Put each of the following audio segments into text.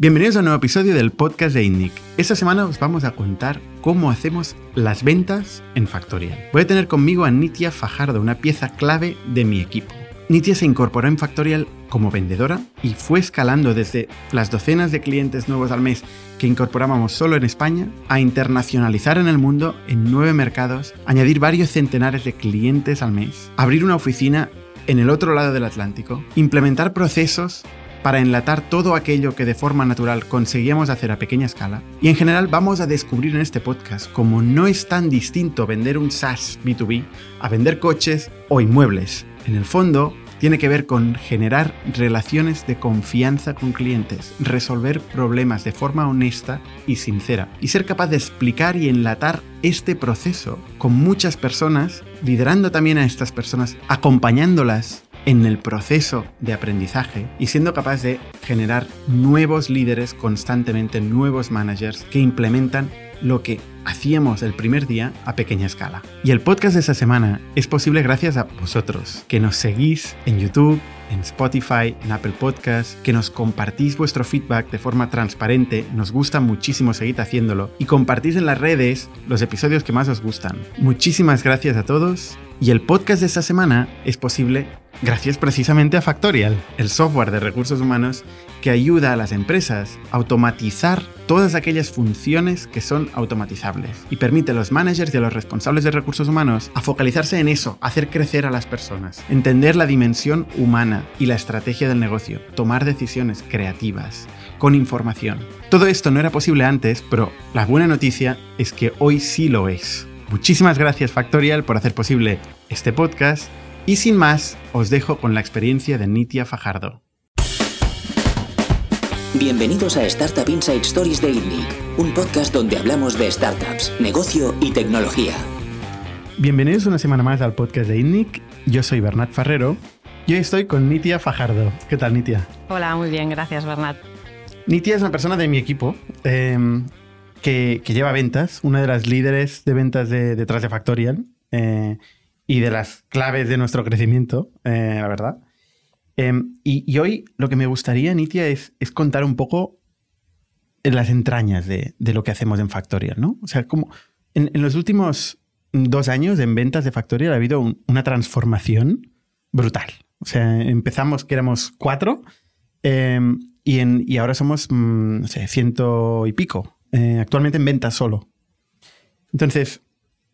Bienvenidos a un nuevo episodio del podcast de INNIC. Esta semana os vamos a contar cómo hacemos las ventas en Factorial. Voy a tener conmigo a Nitia Fajardo, una pieza clave de mi equipo. Nitia se incorporó en Factorial como vendedora y fue escalando desde las docenas de clientes nuevos al mes que incorporábamos solo en España a internacionalizar en el mundo en nueve mercados, añadir varios centenares de clientes al mes, abrir una oficina en el otro lado del Atlántico, implementar procesos para enlatar todo aquello que de forma natural conseguíamos hacer a pequeña escala. Y en general vamos a descubrir en este podcast cómo no es tan distinto vender un SaaS B2B a vender coches o inmuebles. En el fondo, tiene que ver con generar relaciones de confianza con clientes, resolver problemas de forma honesta y sincera y ser capaz de explicar y enlatar este proceso con muchas personas, liderando también a estas personas, acompañándolas en el proceso de aprendizaje y siendo capaz de generar nuevos líderes constantemente, nuevos managers que implementan lo que hacíamos el primer día a pequeña escala. Y el podcast de esta semana es posible gracias a vosotros, que nos seguís en YouTube, en Spotify, en Apple Podcasts, que nos compartís vuestro feedback de forma transparente, nos gusta muchísimo seguir haciéndolo, y compartís en las redes los episodios que más os gustan. Muchísimas gracias a todos, y el podcast de esta semana es posible gracias precisamente a Factorial, el software de recursos humanos que ayuda a las empresas a automatizar todas aquellas funciones que son automatizables y permite a los managers y a los responsables de recursos humanos a focalizarse en eso, hacer crecer a las personas, entender la dimensión humana y la estrategia del negocio, tomar decisiones creativas, con información. Todo esto no era posible antes, pero la buena noticia es que hoy sí lo es. Muchísimas gracias Factorial por hacer posible este podcast y sin más os dejo con la experiencia de Nitia Fajardo. Bienvenidos a Startup Inside Stories de INNIC, un podcast donde hablamos de startups, negocio y tecnología. Bienvenidos una semana más al podcast de INNIC. Yo soy Bernat Ferrero y hoy estoy con Nitia Fajardo. ¿Qué tal, Nitia? Hola, muy bien, gracias, Bernat. Nitia es una persona de mi equipo em, que, lleva ventas, una de las líderes de ventas de, detrás de Factorial eh, y de las claves de nuestro crecimiento, eh, la verdad. Em, y, hoy lo que me gustaría, Nitia, es, contar un poco las entrañas de, lo que hacemos en Factorial, ¿no? O sea, como en, los últimos dos años en ventas de Factorial ha habido una transformación brutal. O sea, empezamos que éramos cuatro em, y, y, ahora somos, mm, no sé, ciento y pico. Eh, actualmente en ventas solo. Entonces,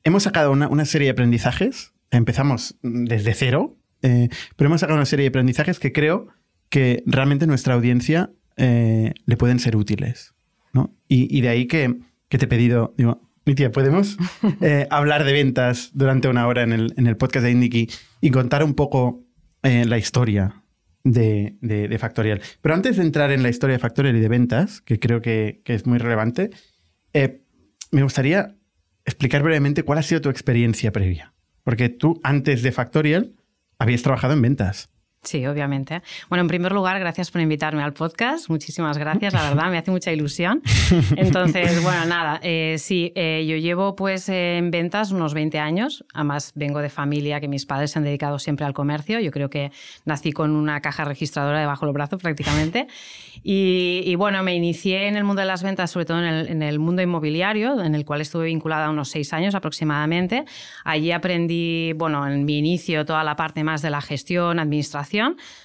hemos sacado una, una, serie de aprendizajes. Empezamos desde cero, eh, pero hemos sacado una serie de aprendizajes que creo que realmente nuestra audiencia eh, le pueden ser útiles. ¿no? Y, de ahí que, que, te he pedido, digo, mi tía, ¿podemos hablar de ventas durante una hora en el, en el podcast de Indiki y contar un poco la historia de, Factorial. Pero antes de entrar en la historia de Factorial y de ventas, que creo que, es muy relevante, eh, me gustaría explicar brevemente cuál ha sido tu experiencia previa. Porque tú, antes de Factorial, habías trabajado en ventas. Sí, obviamente. Bueno, en primer lugar, gracias por invitarme al podcast. Muchísimas gracias, la verdad, me hace mucha ilusión. Entonces, bueno, nada, eh, sí, eh, yo llevo pues en ventas unos 20 años. Además, vengo de familia que mis padres se han dedicado siempre al comercio. Yo creo que nací con una caja registradora debajo del brazo prácticamente. Y, bueno, me inicié en el mundo de las ventas, sobre todo en el, en el mundo inmobiliario, en el cual estuve vinculada unos seis años aproximadamente. Allí aprendí, bueno, en mi inicio toda la parte más de la gestión, administración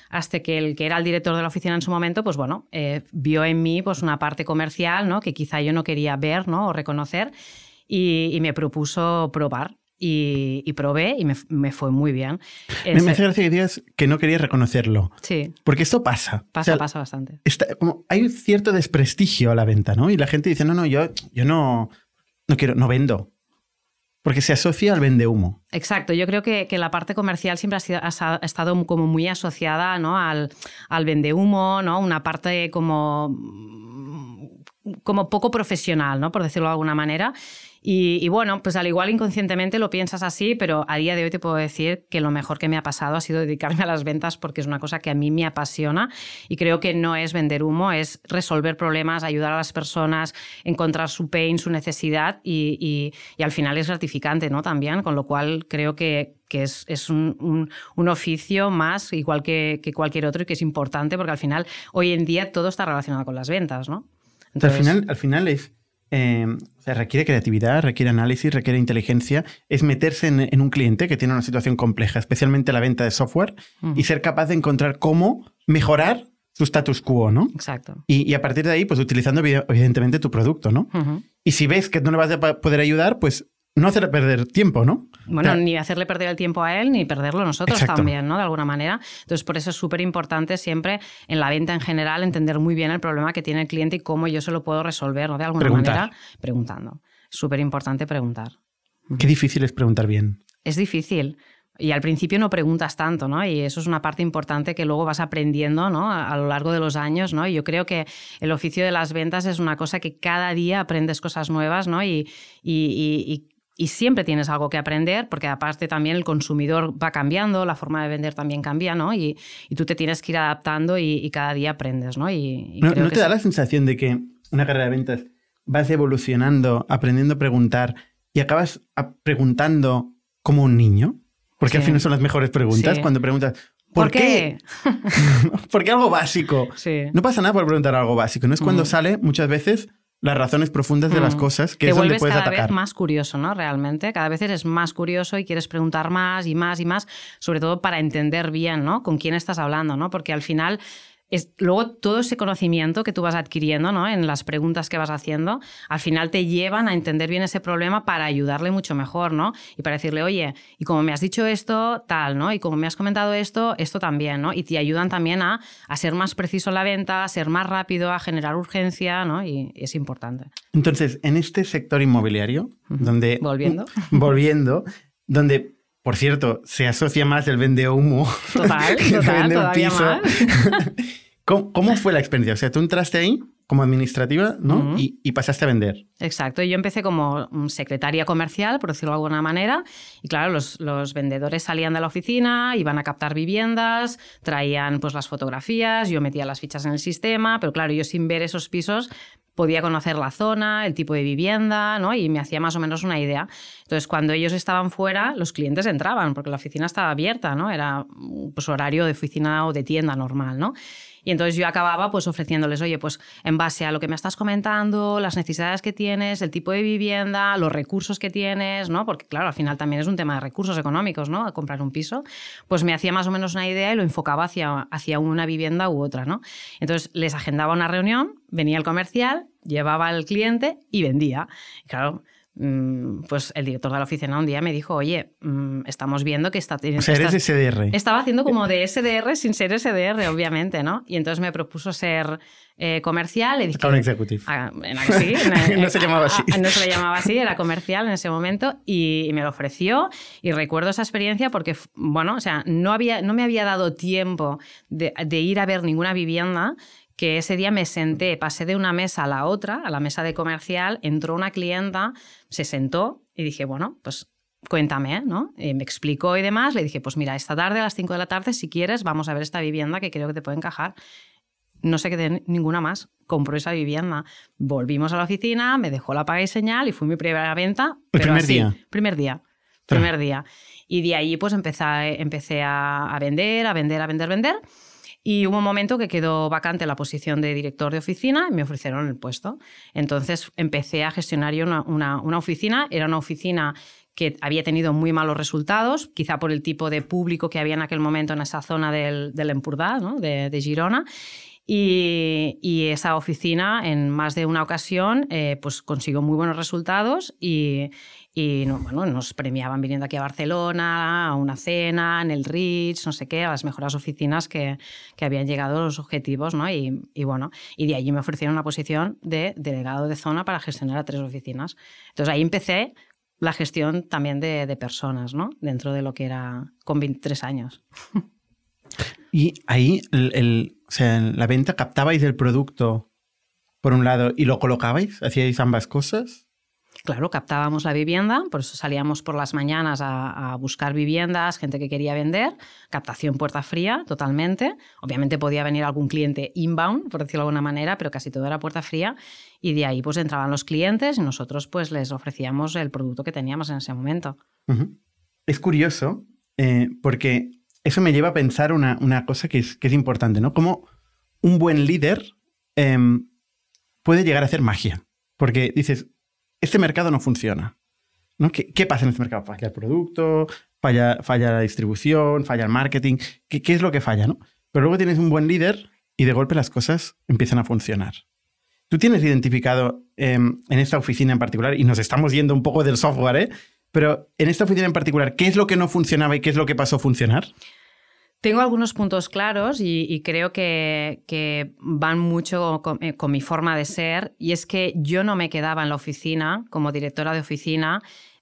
hasta que el que era el director de la oficina en su momento, pues bueno, eh, vio en mí pues una parte comercial, ¿no? Que quizá yo no quería ver, ¿no? O reconocer y, me propuso probar. Y, probé y me, fue muy bien. Me, hace gracia que digas que no querías reconocerlo. Sí. Porque esto pasa. Pasa, pasa bastante. como, hay cierto desprestigio a la venta, ¿no? Y la gente dice, no, no, yo, yo no, no quiero, no vendo. Porque se asocia al vende humo. Exacto, yo creo que, la parte comercial siempre ha, estado como muy asociada ¿no? al, al vende humo, ¿no? una parte como como poco profesional, ¿no? Por decirlo de alguna manera. Y, bueno, pues al igual inconscientemente lo piensas así, pero a día de hoy te puedo decir que lo mejor que me ha pasado ha sido dedicarme a las ventas porque es una cosa que a mí me apasiona y creo que no es vender humo, es resolver problemas, ayudar a las personas, encontrar su pain, su necesidad y, al final es gratificante, ¿no? También, con lo cual creo que, es, un, oficio más igual que, cualquier otro y que es importante porque al final hoy en día todo está relacionado con las ventas, ¿no? Al, final, al final es eh, requiere creatividad, requiere análisis, requiere inteligencia, es meterse en, un cliente que tiene una situación compleja, especialmente la venta de software, y ser capaz de encontrar cómo mejorar su status quo, ¿no? Exacto. Y, a partir de ahí, pues utilizando evidentemente tu producto, ¿no? Y si ves que no le vas a poder ayudar, pues no hacerle perder tiempo, ¿no? Bueno, ni hacerle perder el tiempo a él, ni perderlo nosotros también, ¿no? De alguna manera. Entonces, por eso es súper importante siempre en la venta en general entender muy bien el problema que tiene el cliente y cómo yo se lo puedo resolver, ¿no? De alguna manera, preguntando. Súper importante preguntar. Qué difícil es preguntar bien. Es difícil. Y al principio no preguntas tanto, ¿no? Y eso es una parte importante que luego vas aprendiendo, ¿no? A, lo largo de los años, ¿no? Y yo creo que el oficio de las ventas es una cosa que cada día aprendes cosas nuevas, ¿no? y, y y siempre tienes algo que aprender, porque aparte también el consumidor va cambiando, la forma de vender también cambia, ¿no? Y, tú te tienes que ir adaptando y, cada día aprendes, ¿no? Y, ¿No, te da la sensación de que una carrera de ventas vas evolucionando, aprendiendo a preguntar y acabas preguntando como un niño? Porque al final son las mejores preguntas cuando preguntas, ¿Por, qué? Porque algo básico. No pasa nada por preguntar algo básico. No es cuando mm. sale muchas veces las razones profundas de las mm. cosas, que es donde puedes cada vez más curioso, ¿no? Realmente, cada vez eres más curioso y quieres preguntar más y más y más, sobre todo para entender bien, ¿no? Con quién estás hablando, ¿no? Porque al final luego todo ese conocimiento que tú vas adquiriendo ¿no? en las preguntas que vas haciendo, al final te llevan a entender bien ese problema para ayudarle mucho mejor, ¿no? Y para decirle, oye, y como me has dicho esto, tal, ¿no? Y como me has comentado esto, esto también, ¿no? Y te ayudan también a, ser más preciso en la venta, a ser más rápido, a generar urgencia, ¿no? Y, es importante. Entonces, en este sector inmobiliario, donde... Volviendo. Volviendo, donde por cierto, se asocia más el vende humo. Total, total, todavía más. ¿Cómo, fue la experiencia? O sea, tú entraste ahí como administrativa, ¿no? y, pasaste a vender. Exacto. Yo empecé como secretaria comercial, por decirlo de alguna manera. Y claro, los, los, vendedores salían de la oficina, iban a captar viviendas, traían pues las fotografías, yo metía las fichas en el sistema, pero claro, yo sin ver esos pisos podía conocer la zona, el tipo de vivienda, ¿no? Y me hacía más o menos una idea. Entonces, cuando ellos estaban fuera, los clientes entraban, porque la oficina estaba abierta, ¿no? Era pues, horario de oficina o de tienda normal, ¿no? Y entonces yo acababa pues ofreciéndoles, oye, pues en base a lo que me estás comentando, las necesidades que tienes, el tipo de vivienda, los recursos que tienes, ¿no? Porque claro, al final también es un tema de recursos económicos, ¿no? Comprar un piso, pues me hacía más o menos una idea y lo enfocaba hacia, hacia una vivienda u otra, ¿no? Entonces les agendaba una reunión, venía el comercial, llevaba al cliente y vendía. claro, Mm, pues el director de la oficina un día me dijo, oye, mm, estamos viendo que está... O sea, eres SDR. Estaba haciendo como de SDR sin ser SDR, obviamente, ¿no? Y entonces me propuso ser eh, comercial. Y dije, executive. Ah, sí, no se llamaba así. Ah, no se le llamaba así, era comercial en ese momento y, me lo ofreció. Y recuerdo esa experiencia porque, bueno, o sea, no, había, no me había dado tiempo de, de ir a ver ninguna vivienda que ese día me senté, pasé de una mesa a la otra, a la mesa de comercial, entró una clienta, se sentó y dije, bueno, pues cuéntame, ¿no? me explicó y demás, le dije, pues mira, esta tarde a las 5 de la tarde, si quieres, vamos a ver esta vivienda que creo que te puede encajar. No se quedé ninguna más, compró esa vivienda. Volvimos a la oficina, me dejó la paga y señal y fue mi primera venta. ¿El primer día? Primer día, primer día. Y de ahí pues empecé, empecé a, a vender, a vender, a vender, vender. Y hubo un momento que quedó vacante la posición de director de oficina y me ofrecieron el puesto. Entonces empecé a gestionar yo una, una, oficina. Era una oficina que había tenido muy malos resultados, quizá por el tipo de público que había en aquel momento en esa zona del, del Empurdá, ¿no? de, de Girona. Y, y, esa oficina en más de una ocasión eh, pues consiguió muy buenos resultados y, y bueno, nos premiaban viniendo aquí a Barcelona, a una cena, en el Ritz, no sé qué, a las mejores oficinas que, que habían llegado los objetivos, ¿no? Y, y, bueno, y de allí me ofrecieron una posición de delegado de zona para gestionar a tres oficinas. Entonces ahí empecé la gestión también de, de personas, ¿no? Dentro de lo que era con 23 años. Y ahí, el, el, o sea, la venta captabais el producto por un lado, y lo colocabais, hacíais ambas cosas. Claro, captábamos la vivienda, por eso salíamos por las mañanas a, buscar viviendas, gente que quería vender, captación puerta fría totalmente. Obviamente podía venir algún cliente inbound, por decirlo de alguna manera, pero casi todo era puerta fría. Y de ahí pues entraban los clientes y nosotros pues les ofrecíamos el producto que teníamos en ese momento. Es curioso eh, porque eso me lleva a pensar una, cosa que es, que es, importante, ¿no? Como un buen líder em, puede llegar a hacer magia. Porque dices, este mercado no funciona. ¿no? ¿Qué, pasa en este mercado? Falla el producto, falla, la distribución, falla el marketing. ¿Qué, es lo que falla? ¿no? Pero luego tienes un buen líder y de golpe las cosas empiezan a funcionar. Tú tienes identificado em, en esta oficina en particular, y nos estamos yendo un poco del software, ¿eh? pero en esta oficina en particular, ¿qué es lo que no funcionaba y qué es lo que pasó a funcionar? Tengo algunos puntos claros y, creo que, van mucho eh, con, mi forma de ser y es que yo no me quedaba en la oficina como directora de oficina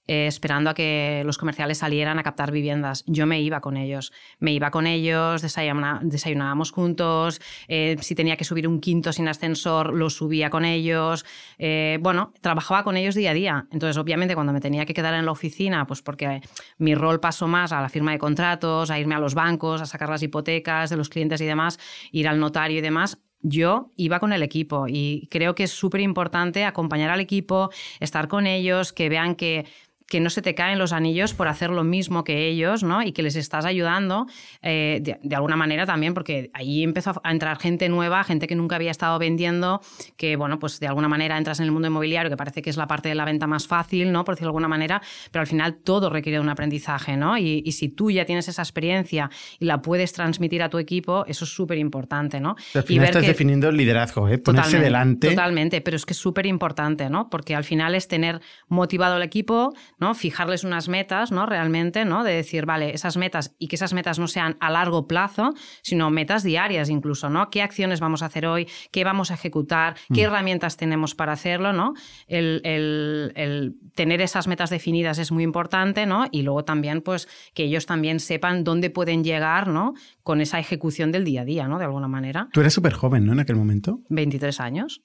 eh, esperando a que los comerciales salieran a captar viviendas. Yo me iba con ellos. Me iba con ellos, desayunábamos juntos. Eh, si tenía que subir un quinto sin ascensor, lo subía con ellos. Eh, bueno, trabajaba con ellos día a día. Entonces, obviamente, cuando me tenía que quedar en la oficina, pues porque mi rol pasó más a la firma de contratos, a irme a los bancos, a sacar las hipotecas de los clientes y demás, ir al notario y demás, yo iba con el equipo y creo que es súper importante acompañar al equipo, estar con ellos, que vean que que no se te caen los anillos por hacer lo mismo que ellos, ¿no? Y que les estás ayudando eh, de, alguna manera también, porque ahí empezó a entrar gente nueva, gente que nunca había estado vendiendo, que, bueno, pues de alguna manera entras en el mundo inmobiliario, que parece que es la parte de la venta más fácil, ¿no? Por decirlo de alguna manera, pero al final todo requiere un aprendizaje, ¿no? Y, si tú ya tienes esa experiencia y la puedes transmitir a tu equipo, eso es súper importante, ¿no? al final estás definiendo el liderazgo, ¿eh? Ponerse delante. Totalmente, pero es que es súper importante, ¿no? Porque al final es tener motivado al equipo, ¿no? Fijarles unas metas, ¿no? Realmente, ¿no? De decir, vale, esas metas y que esas metas no sean a largo plazo, sino metas diarias incluso, ¿no? ¿Qué acciones vamos a hacer hoy? ¿Qué vamos a ejecutar? ¿Qué mm. herramientas tenemos para hacerlo, ¿no? El, tener esas metas definidas es muy importante, ¿no? Y luego también, pues, que ellos también sepan dónde pueden llegar, ¿no? Con esa ejecución del día a día, ¿no? De alguna manera. Tú eres súper joven, ¿no? En aquel momento. 23 años.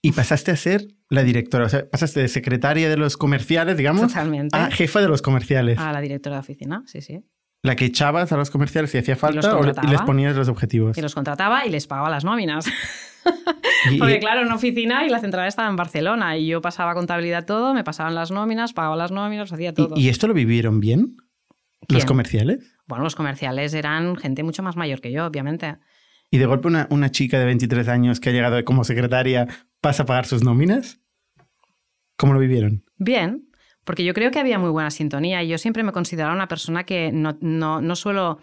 Y pasaste a ser la directora, o sea, pasaste de secretaria de los comerciales, digamos, a jefa de los comerciales. A la directora de oficina, sí, sí. La que echabas a los comerciales si hacía falta y, les ponías los objetivos. Y los contrataba y les pagaba las nóminas. Porque claro, en oficina y la central estaba en Barcelona y yo pasaba contabilidad todo, me pasaban las nóminas, pagaba las nóminas, hacía todo. ¿Y, esto lo vivieron bien? ¿Los comerciales? Bueno, los comerciales eran gente mucho más mayor que yo, obviamente. Y de golpe una, una chica de 23 años que ha llegado como secretaria pasa a pagar sus nóminas? ¿Cómo lo vivieron? Bien, porque yo creo que había muy buena sintonía y yo siempre me consideraba una persona que no, no, no suelo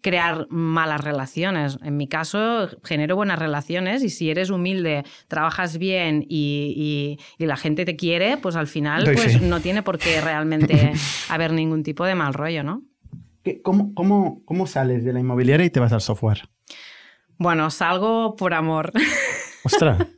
crear malas relaciones. En mi caso, genero buenas relaciones y si eres humilde, trabajas bien y, y, la gente te quiere, pues al final pues, no tiene por qué realmente haber ningún tipo de mal rollo, ¿no? ¿Cómo, cómo, cómo sales de la inmobiliaria y te vas al software? Bueno, salgo por amor. Ostras.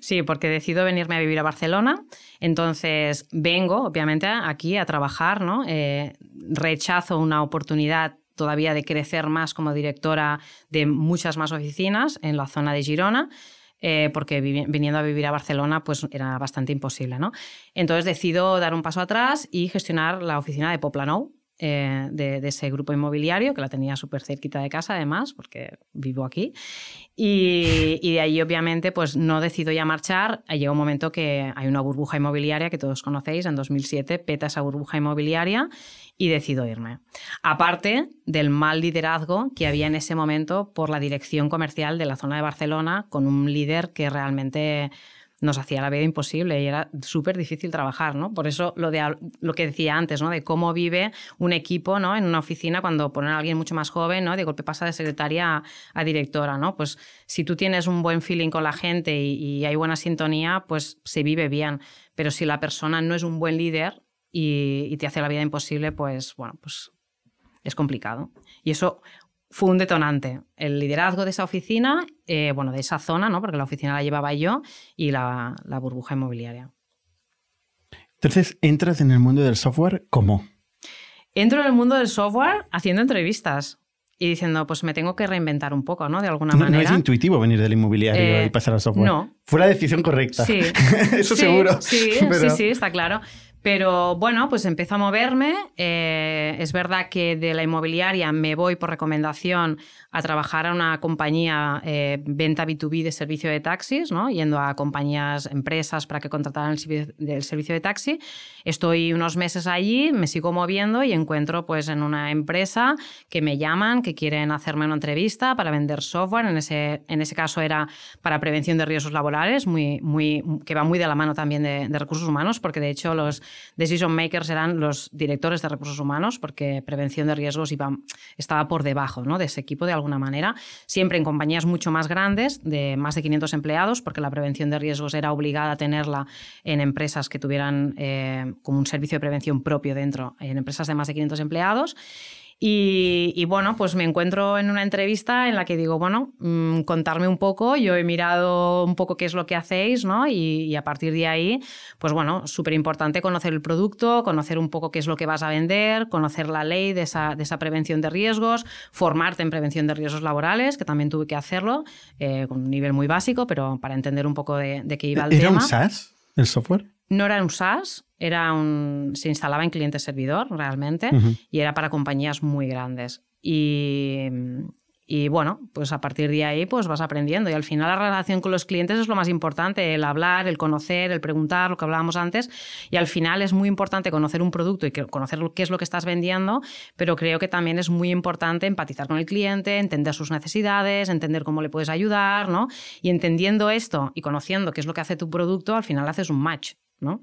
Sí, porque decido venirme a vivir a Barcelona. Entonces vengo, obviamente, aquí a trabajar, ¿no? Eh, rechazo una oportunidad todavía de crecer más como directora de muchas más oficinas en la zona de Girona. Eh, porque viniendo a vivir a Barcelona pues era bastante imposible. ¿no? Entonces decido dar un paso atrás y gestionar la oficina de Poplanou, eh, de, ese grupo inmobiliario, que la tenía súper cerquita de casa además, porque vivo aquí. Y, de ahí obviamente pues no decido ya marchar. Llega un momento que hay una burbuja inmobiliaria que todos conocéis, en 2007 peta esa burbuja inmobiliaria y decido irme. Aparte del mal liderazgo que había en ese momento por la dirección comercial de la zona de Barcelona, con un líder que realmente nos hacía la vida imposible y era súper difícil trabajar, ¿no? Por eso lo, de, lo que decía antes, ¿no? De cómo vive un equipo, ¿no? En una oficina cuando ponen a alguien mucho más joven, ¿no? De golpe pasa de secretaria a, directora, ¿no? Pues si tú tienes un buen feeling con la gente y, hay buena sintonía, pues se vive bien. Pero si la persona no es un buen líder y, y te hace la vida imposible, pues, bueno, pues es complicado. Y eso fue un detonante. El liderazgo de esa oficina, eh, bueno, de esa zona, ¿no? porque la oficina la llevaba yo, y la, burbuja inmobiliaria. Entonces, ¿entras en el mundo del software cómo? Entro en el mundo del software haciendo entrevistas. y diciendo, pues me tengo que reinventar un poco, ¿no? De alguna No, manera. no es intuitivo venir del inmobiliario Eh, y pasar al software. no. Fue la decisión correcta. Sí. Eso Sí, seguro. Sí, Pero- sí, sí, está claro. Pero bueno, pues empiezo a moverme. Eh, es verdad que de la inmobiliaria me voy por recomendación a trabajar a una compañía eh, venta B2B de servicio de taxis, ¿no? yendo a compañías, empresas para que contrataran el, el servicio de taxi. Estoy unos meses allí, me sigo moviendo y encuentro pues en una empresa que me llaman, que quieren hacerme una entrevista para vender software. En ese, en ese caso era para prevención de riesgos laborales, muy, muy, que va muy de la mano también de, de recursos humanos, porque de hecho los decision makers eran los directores de recursos humanos, porque prevención de riesgos iba, estaba por debajo ¿no? de ese equipo de alguna manera, siempre en compañías mucho más grandes, de más de 500 empleados, porque la prevención de riesgos era obligada a tenerla en empresas que tuvieran eh, como un servicio de prevención propio dentro, en empresas de más de 500 empleados. Y, y, bueno, pues me encuentro en una entrevista en la que digo, bueno, mmm, contarme un poco, yo he mirado un poco qué es lo que hacéis, ¿no? Y, y a partir de ahí, pues bueno, súper importante conocer el producto, conocer un poco qué es lo que vas a vender, conocer la ley de esa, de esa prevención de riesgos, formarte en prevención de riesgos laborales, que también tuve que hacerlo, eh, con un nivel muy básico, pero para entender un poco de, de qué iba el ¿Era tema. un SaaS el software? No era un SaaS, era un, se instalaba en cliente servidor realmente y era para compañías muy grandes. Y, y bueno, pues a partir de ahí pues vas aprendiendo y al final la relación con los clientes es lo más importante, el hablar, el conocer, el preguntar, lo que hablábamos antes y al final es muy importante conocer un producto y conocer qué es lo que estás vendiendo, pero creo que también es muy importante empatizar con el cliente, entender sus necesidades, entender cómo le puedes ayudar, ¿no? Y entendiendo esto y conociendo qué es lo que hace tu producto, al final haces un match, ¿no?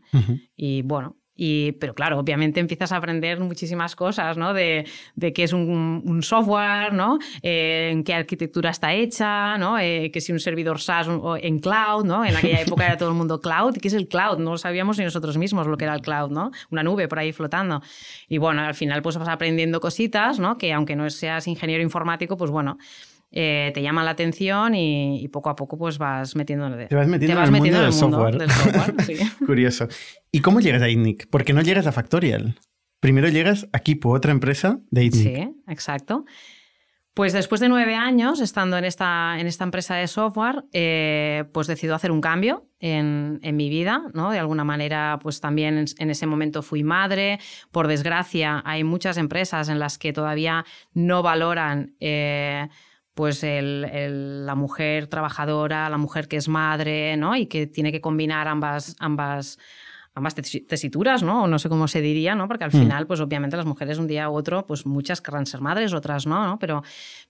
Y bueno, y, pero claro, obviamente empiezas a aprender muchísimas cosas, ¿no? De, de qué es un, un software, ¿no? Eh, en qué arquitectura está hecha, ¿no? Eh, que si un servidor SaaS o en cloud, ¿no? En aquella época era todo el mundo cloud. ¿Qué es el cloud? No lo sabíamos ni nosotros mismos lo que era el cloud, ¿no? Una nube por ahí flotando. Y bueno, al final pues vas aprendiendo cositas, ¿no? Que aunque no seas ingeniero informático, pues bueno, eh, te llaman la atención y, y poco a poco pues vas metiendo Te vas metiendo en el mundo del software. del software, sí. Curioso. ¿Y cómo llegas a ITNIC? Porque no llegas a Factorial. Primero llegas a Kipo, otra empresa de ITNIC. Sí, exacto. Pues después de nueve años estando en esta, en esta empresa de software, eh, pues decido hacer un cambio en, en mi vida, ¿no? De alguna manera, pues también en, en ese momento fui madre. Por desgracia, hay muchas empresas en las que todavía no valoran eh, pues el- el- la mujer trabajadora, la mujer que es madre, ¿no? Y que tiene que combinar ambas, ambas, ambas tesi- tesituras, ¿no? O no sé cómo se diría, ¿no? Porque al Mm. final, pues obviamente las mujeres un día u otro, pues muchas querrán ser madres, otras no, ¿no? Pero,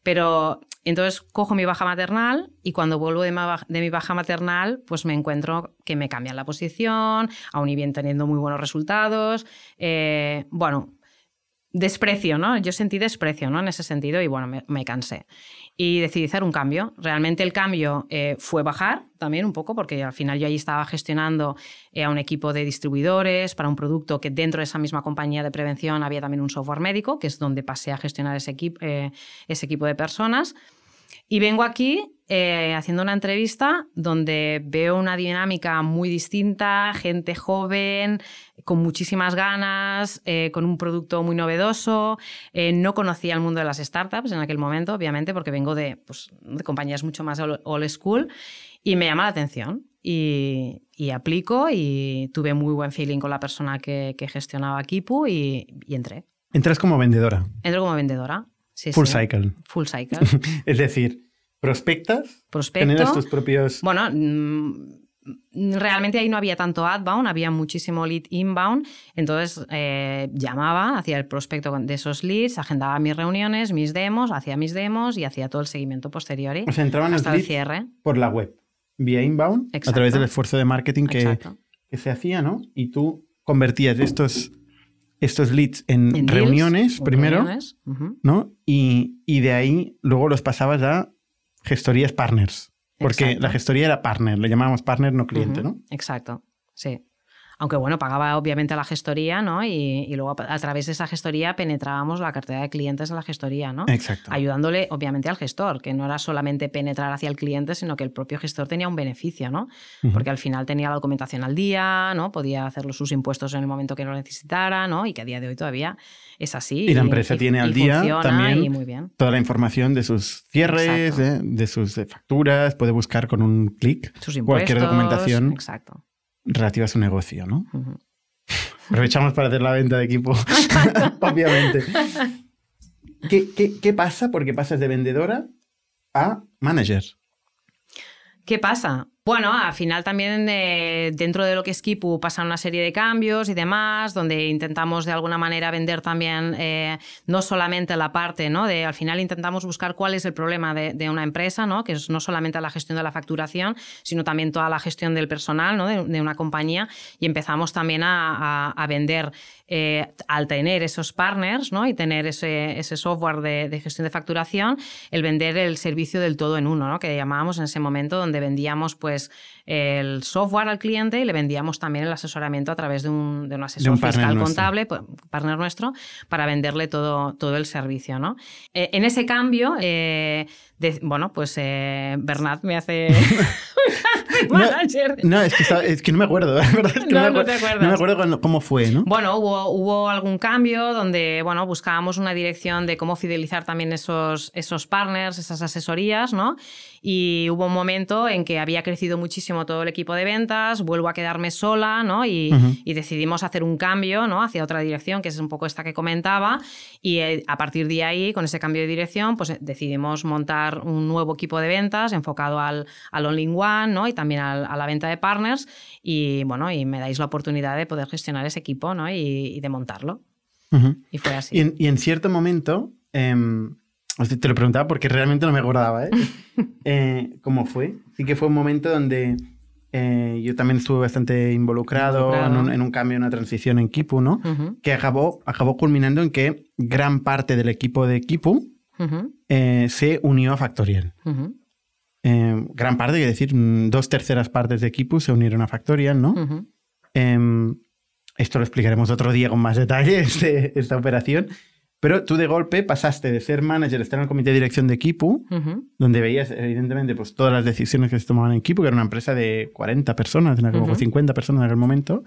pero entonces cojo mi baja maternal y cuando vuelvo de, ma- de mi baja maternal, pues me encuentro que me cambian la posición, aún y bien teniendo muy buenos resultados. eh, bueno, desprecio, ¿no? Yo sentí desprecio, ¿no? En ese sentido y bueno, me, me cansé. Y decidí hacer un cambio. Realmente el cambio eh, fue bajar también un poco, porque al final yo allí estaba gestionando eh, a un equipo de distribuidores para un producto que dentro de esa misma compañía de prevención había también un software médico, que es donde pasé a gestionar ese, equipo ese equipo de personas. Y vengo aquí eh, haciendo una entrevista donde veo una dinámica muy distinta, gente joven, con muchísimas ganas, eh, con un producto muy novedoso. Eh, no conocía el mundo de las startups en aquel momento, obviamente, porque vengo de, pues, de compañías mucho más old school y me llama la atención. Y, y aplico y tuve muy buen feeling con la persona que, que gestionaba Kipu y, y entré. Entras como vendedora. Entro como vendedora. Sí, Full sí. cycle. Full cycle. Es decir, prospectas, Prospecto. generas tus propios... Bueno, mm, realmente ahí no había tanto outbound, había muchísimo lead inbound. Entonces eh, llamaba, hacía el prospecto de esos leads, agendaba mis reuniones, mis demos, hacía mis demos y hacía todo el seguimiento posterior O sea, entraban los hasta el cierre. por la web, vía inbound, a través del esfuerzo de marketing que, que se hacía, ¿no? Y tú convertías estos, estos leads en, reuniones primero, reuniones. ¿no? Y, y de ahí luego los pasabas a gestorías partners. Porque Exacto. la gestoría era partner, le llamábamos partner, no cliente, ¿no? Exacto, sí. Aunque bueno, pagaba obviamente la gestoría, ¿no? Y, luego a, través de esa gestoría penetrábamos la cartera de clientes de la gestoría, ¿no? Exacto. Ayudándole obviamente al gestor, que no era solamente penetrar hacia el cliente, sino que el propio gestor tenía un beneficio, ¿no? Porque al final tenía la documentación al día, ¿no? Podía hacer sus impuestos en el momento que lo necesitara, ¿no? Y que a día de hoy todavía es así. Y la empresa tiene al día también toda la información de sus cierres, de, sus facturas, puede buscar con un clic cualquier documentación exacto. Relativa a su negocio, ¿no? Aprovechamos para hacer la venta de equipo, obviamente. ¿Qué, pasa? Porque pasas de vendedora a manager. ¿Qué pasa? Bueno, al final también eh, dentro de lo que es Kipu pasan una serie de cambios y demás, donde intentamos de alguna manera vender también eh, no solamente la parte, ¿no? De al final intentamos buscar cuál es el problema de, una empresa, ¿no? Que es no solamente la gestión de la facturación, sino también toda la gestión del personal, ¿no? De, una compañía y empezamos también a, vender eh, al tener esos partners, ¿no? Y tener ese, ese software de, de, gestión de facturación, el vender el servicio del todo en uno, ¿no? Que llamábamos en ese momento donde vendíamos pues pues, el software al cliente y le vendíamos también el asesoramiento a través de un, de un asesor fiscal contable, pues, partner nuestro, para venderle todo, todo el servicio. ¿no? Eh, en ese cambio, eh, bueno, pues eh, Bernat me hace... No, es, que no me acuerdo, ¿verdad? no, no, me acuerdo cómo fue, ¿no? Bueno, hubo, hubo algún cambio donde, bueno, buscábamos una dirección de cómo fidelizar también esos, esos partners, esas asesorías, ¿no? Y hubo un momento en que había crecido muchísimo todo el equipo de ventas, vuelvo a quedarme sola, ¿no? Y, decidimos hacer un cambio, ¿no? Hacia otra dirección, que es un poco esta que comentaba. Y eh, a partir de ahí, con ese cambio de dirección, pues eh, decidimos montar un nuevo equipo de ventas enfocado al, al all-in-one, ¿no? Y también a la venta de partners. Y bueno, y me dais la oportunidad de poder gestionar ese equipo, ¿no? Y, de montarlo. Y fue así. Y en, cierto momento, em, te lo preguntaba porque realmente no me acordaba, ¿eh? ¿eh? cómo fue? Sí que fue un momento donde eh, yo también estuve bastante involucrado, En, un, cambio, una transición en Kipu, ¿no? Que acabó, acabó culminando en que gran parte del equipo de Kipu eh, se unió a Factorial. Gran parte, quiere decir, mm, dos terceras partes de Kipu se unieron a Factorial, ¿no? Em, esto lo explicaremos otro día con más detalle, este, esta operación. Pero tú de golpe pasaste de ser manager, estar en el comité de dirección de Kipu, donde veías evidentemente pues, todas las decisiones que se tomaban en Kipu, que era una empresa de 40 personas, en 50 personas en aquel momento,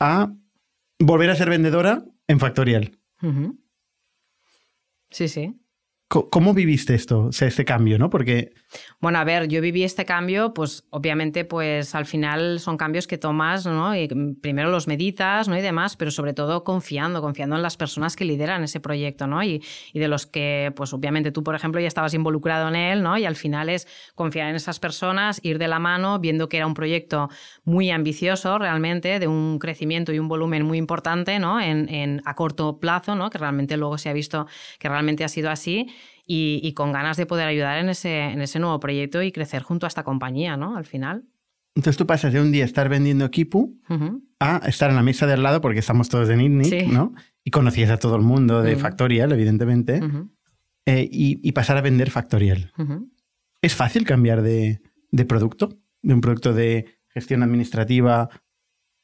a volver a ser vendedora en Factorial. Sí, sí. ¿Cómo viviste esto, o sea, este cambio, no? Porque... Bueno, a ver, yo viví este cambio, pues obviamente, pues al final son cambios que tomas, ¿no? Y primero los meditas, ¿no? Y demás, pero sobre todo confiando, confiando en las personas que lideran ese proyecto, ¿no? Y, y de los que, pues obviamente tú, por ejemplo, ya estabas involucrado en él, ¿no? Y al final es confiar en esas personas, ir de la mano, viendo que era un proyecto muy ambicioso realmente, de un crecimiento y un volumen muy importante, ¿no? En, en a corto plazo, ¿no? Que realmente luego se ha visto que realmente ha sido así y, con ganas de poder ayudar en ese, en ese nuevo proyecto y crecer junto a esta compañía, ¿no? Al final. Entonces tú pasas de un día estar vendiendo Kipu a estar en la mesa de al lado, porque estamos todos en ITNIC, ¿no? Y conocías a todo el mundo de Factorial, evidentemente, eh, y, pasar a vender Factorial. ¿Es fácil cambiar de, de producto? De un producto de gestión administrativa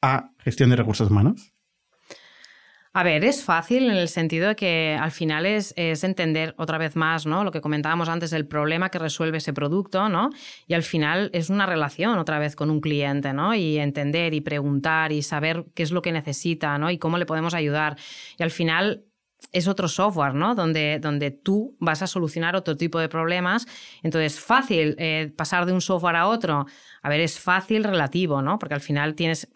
a gestión de recursos humanos? A ver, es fácil en el sentido de que al final es, entender otra vez más ¿no? lo que comentábamos antes del problema que resuelve ese producto, ¿no? Y al final es una relación otra vez con un cliente, ¿no? Y entender y preguntar y saber qué es lo que necesita, ¿no? Y cómo le podemos ayudar. Y al final es otro software, ¿no? Donde, donde tú vas a solucionar otro tipo de problemas. Entonces, fácil eh, pasar de un software a otro. A ver, es fácil relativo, ¿no? Porque al final tienes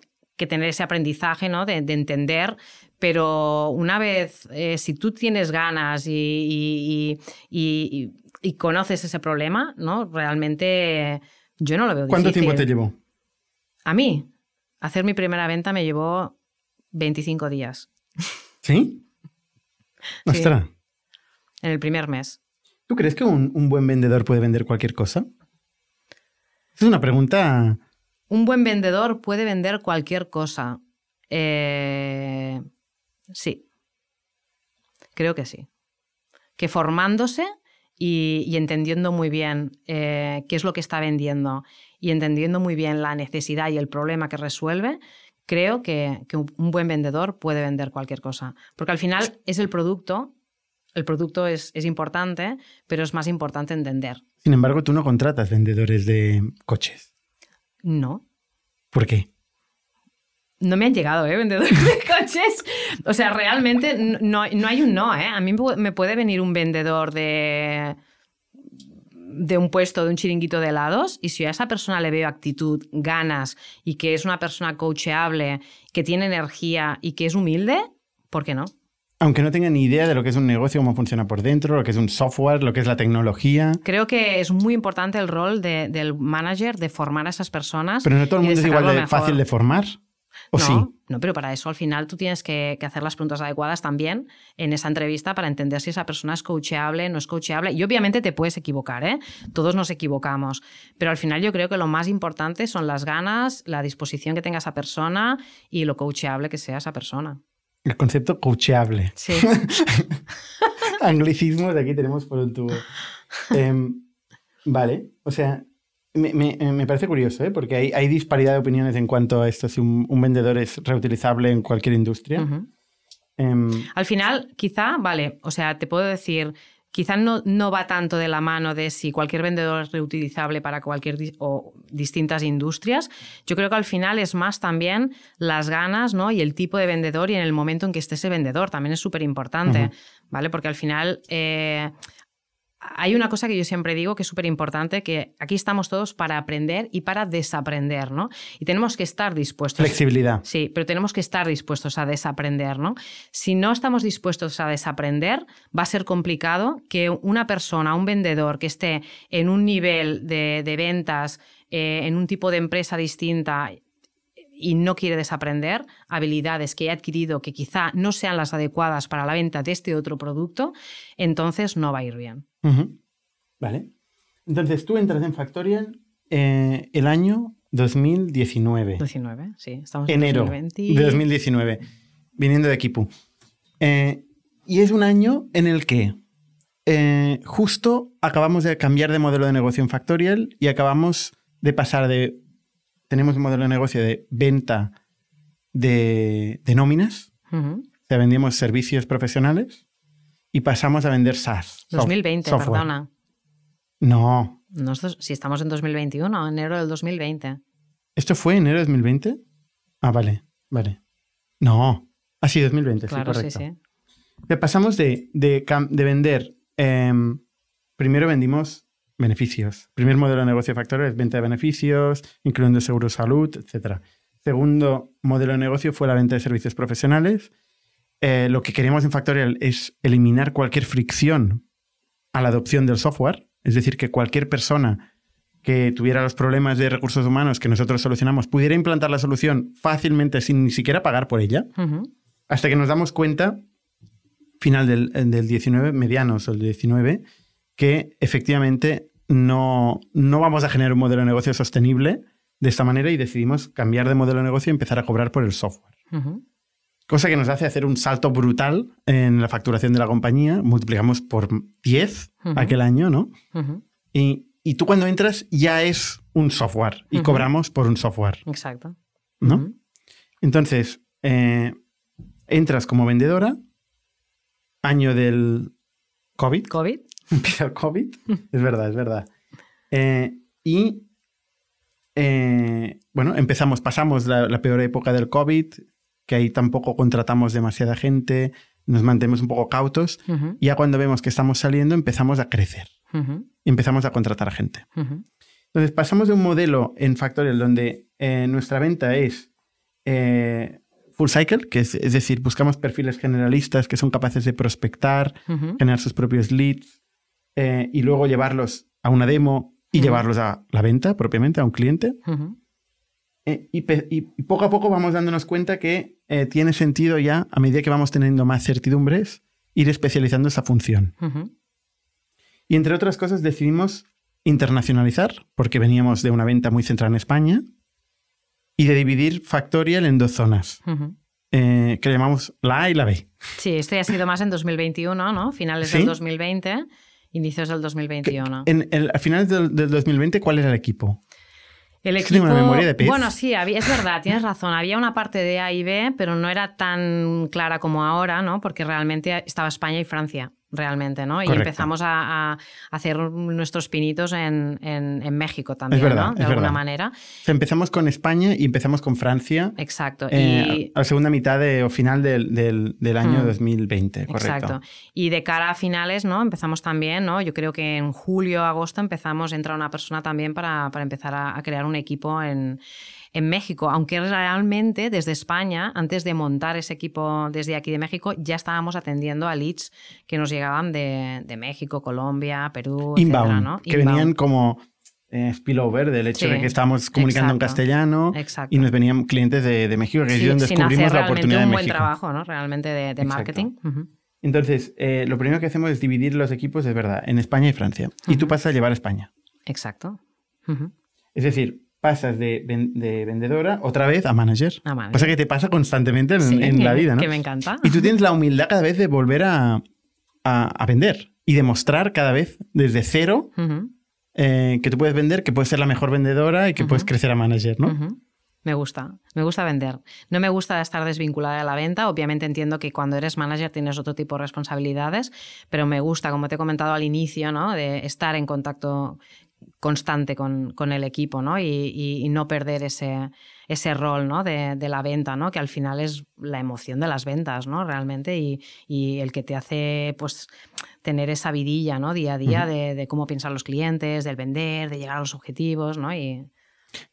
que tener ese aprendizaje, ¿no? De entender pero una vez, eh, si tú tienes ganas y, conoces ese problema, ¿no? Realmente yo no lo veo ¿Cuánto tiempo te llevó? A mí, hacer mi primera venta me llevó 25 días. ¿Sí? Ostras. En el primer mes. ¿Tú crees que un, un, buen vendedor puede vender cualquier cosa? Es una pregunta... Un buen vendedor puede vender cualquier cosa. Eh, Sí. Creo que sí. Que formándose y, entendiendo muy bien eh, qué es lo que está vendiendo y entendiendo muy bien la necesidad y el problema que resuelve, creo que, que un buen vendedor puede vender cualquier cosa. Porque al final es el producto, el producto es, es importante, pero es más importante entender. Sin embargo, tú no contratas vendedores de coches. No. ¿Por qué? No me han llegado, ¿eh? Vendedores de coches. O sea, realmente no, no hay un no, ¿eh? A mí me puede venir un vendedor de de un puesto, de un chiringuito de helados, y si a esa persona le veo actitud, ganas, y que es una persona coacheable, que tiene energía y que es humilde, ¿por qué no? Aunque no tenga ni idea de lo que es un negocio, cómo funciona por dentro, lo que es un software, lo que es la tecnología. Creo que es muy importante el rol del manager de formar a esas personas. Pero no todo el mundo es igual de fácil de formar no, no, pero para eso al final tú tienes que, hacer las preguntas adecuadas también en esa entrevista para entender si esa persona es coacheable, no es coacheable. Y obviamente te puedes equivocar, ¿eh? Todos nos equivocamos. Pero al final yo creo que lo más importante son las ganas, la disposición que tenga esa persona y lo coacheable que sea esa persona. El concepto coacheable. Sí. Anglicismos de aquí tenemos por un tubo. Em, vale, o sea, me, parece curioso, ¿eh? porque hay, hay, disparidad de opiniones en cuanto a esto, si un, vendedor es reutilizable en cualquier industria. Em, Al final, quizá, vale, o sea, te puedo decir, quizá no, no va tanto de la mano de si cualquier vendedor es reutilizable para cualquier o distintas industrias. Yo creo que al final es más también las ganas ¿no? y el tipo de vendedor y en el momento en que esté ese vendedor. También es súper importante, ¿vale? Porque al final... Eh, hay una cosa que yo siempre digo que es súper importante, que aquí estamos todos para aprender y para desaprender, ¿no? Y tenemos que estar dispuestos. Flexibilidad. Sí, pero tenemos que estar dispuestos a desaprender, ¿no? Si no estamos dispuestos a desaprender, va a ser complicado que una persona, un vendedor que esté en un nivel de, ventas, eh, en un tipo de empresa distinta, y no quiere desaprender habilidades que he adquirido que quizá no sean las adecuadas para la venta de este otro producto, entonces no va a ir bien. Vale. Entonces tú entras en Factorial eh, el año 2019. 19, sí. Estamos en Enero 2020. de 2019, viniendo de Kipu. Eh, y es un año en el que eh, justo acabamos de cambiar de modelo de negocio en Factorial y acabamos de pasar de... Tenemos un modelo de negocio de venta de, nóminas. O sea, vendíamos servicios profesionales y pasamos a vender SaaS. 2020, perdona. No. si estamos en 2021, enero del 2020. ¿Esto fue enero de 2020? Ah, vale, vale. No. Ah, sí, 2020, claro, sí, correcto. Sí, sí. Pasamos de, de, vender. Em, primero vendimos beneficios. Primer modelo de negocio factor es venta de beneficios, incluyendo seguro salud, etc. Segundo modelo de negocio fue la venta de servicios profesionales. Eh, lo que queremos en Factorial es eliminar cualquier fricción a la adopción del software, es decir, que cualquier persona que tuviera los problemas de recursos humanos que nosotros solucionamos pudiera implantar la solución fácilmente sin ni siquiera pagar por ella, hasta que nos damos cuenta, final del, del 19, medianos o el 19, que efectivamente no, no vamos a generar un modelo de negocio sostenible de esta manera y decidimos cambiar de modelo de negocio y empezar a cobrar por el software cosa que nos hace hacer un salto brutal en la facturación de la compañía. Multiplicamos por 10 aquel año, ¿no? y, tú cuando entras ya es un software y cobramos por un software. Exacto. ¿No? Entonces, eh, entras como vendedora, año del COVID. COVID. Empieza el COVID. es verdad, es verdad. Eh, y eh, bueno, empezamos, pasamos la, la, peor época del COVID, que ahí tampoco contratamos demasiada gente, nos mantenemos un poco cautos. Y ya cuando vemos que estamos saliendo, empezamos a crecer. empezamos a contratar gente. Entonces, pasamos de un modelo en Factorial donde eh, nuestra venta es eh, full cycle, que es, decir, buscamos perfiles generalistas que son capaces de prospectar, generar sus propios leads eh, y luego llevarlos a una demo y llevarlos a la venta propiamente, a un cliente. Eh, y, poco a poco vamos dándonos cuenta que eh, tiene sentido ya, a medida que vamos teniendo más certidumbres, ir especializando esa función. Y entre otras cosas decidimos internacionalizar, porque veníamos de una venta muy centrada en España, y de dividir Factorial en dos zonas. Eh, que llamamos la A y la B. Sí, esto ya ha sido más en 2021, ¿no? Finales del 2020, inicios del 2021. En a finales del, del 2020, ¿cuál era el equipo? El tengo una memoria de pez. Bueno, sí, había- es verdad, tienes razón. Había una parte de A y B, pero no era tan clara como ahora, ¿no? Porque realmente estaba España y Francia, realmente, ¿no? Y empezamos a, a hacer nuestros pinitos en, en- en México también, verdad, ¿no? De alguna verdad. manera. O sea, empezamos con España y empezamos con Francia Exacto. eh, y, a la segunda mitad de- o final del, del- del año Mm. 2020, correcto. Exacto. Y de cara a finales, ¿no? Empezamos también, ¿no? Yo creo que en julio, agosto empezamos, entra una persona también para, para empezar a, a crear un equipo en, en México. Aunque realmente desde España, antes de montar ese equipo desde aquí de México, ya estábamos atendiendo a leads que nos llegaban de, de México, Colombia, Perú, Inbound, etcétera, ¿no? que Inbound. venían como eh, spillover del hecho Sí, de que estábamos comunicando en castellano exacto. y nos venían clientes de, de México, que Sí, es donde descubrimos la realmente oportunidad un de buen México. trabajo, ¿no? Realmente de, marketing. Entonces, eh, lo primero que hacemos es dividir los equipos, es verdad, en España y Francia. Y tú pasas a llevar a España. Exacto. Es decir, pasas de, ven- de vendedora otra vez a manager. A manager. Pasa que te pasa constantemente en, Sí, en la vida, ¿no? Que me encanta. Y tú tienes la humildad cada vez de volver a, a- a vender y demostrar cada vez desde cero eh, que tú puedes vender, que puedes ser la mejor vendedora y que puedes crecer a manager, ¿no? Me gusta, me gusta vender. No me gusta estar desvinculada de la venta. Obviamente entiendo que cuando eres manager tienes otro tipo de responsabilidades, pero me gusta, como te he comentado al inicio, ¿no? de estar en contacto constante con, con el equipo ¿no? y, y- y no perder ese, ese rol ¿no? de, de la venta, ¿no? que al final es la emoción de las ventas ¿no? realmente y, y el que te hace pues, tener esa vidilla ¿no? día a día de, de cómo piensan los clientes, del vender, de llegar a los objetivos. ¿no? Y,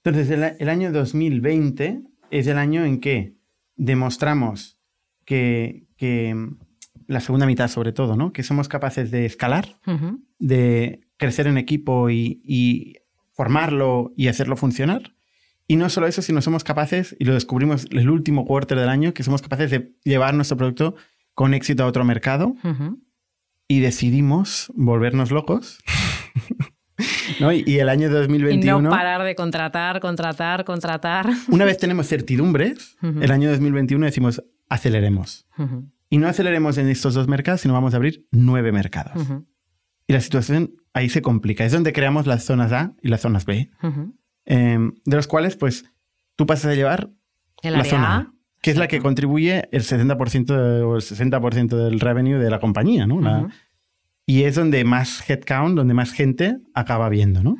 Entonces, el, el año 2020 es el año en que demostramos que, que mm, la segunda mitad sobre todo, ¿no? Que somos capaces de escalar, de crecer en equipo y, y formarlo y hacerlo funcionar. Y no solo eso, sino somos capaces, y lo descubrimos el último quarter del año, que somos capaces de llevar nuestro producto con éxito a otro mercado y decidimos volvernos locos. ¿No? Y, y el año Y 2021... no parar de contratar, contratar, contratar. Una vez tenemos certidumbres, el año 2021 decimos aceleremos. Y no aceleremos en estos dos mercados, sino vamos a abrir nueve mercados. Y la situación ahí se complica. Es donde creamos las zonas A y las zonas B, eh, de los cuales pues tú pasas a llevar El la área zona A. Que es la que contribuye el 70% de- o el 60% del revenue de la compañía, ¿no? La- Y es donde más headcount, donde más gente acaba viendo, ¿no?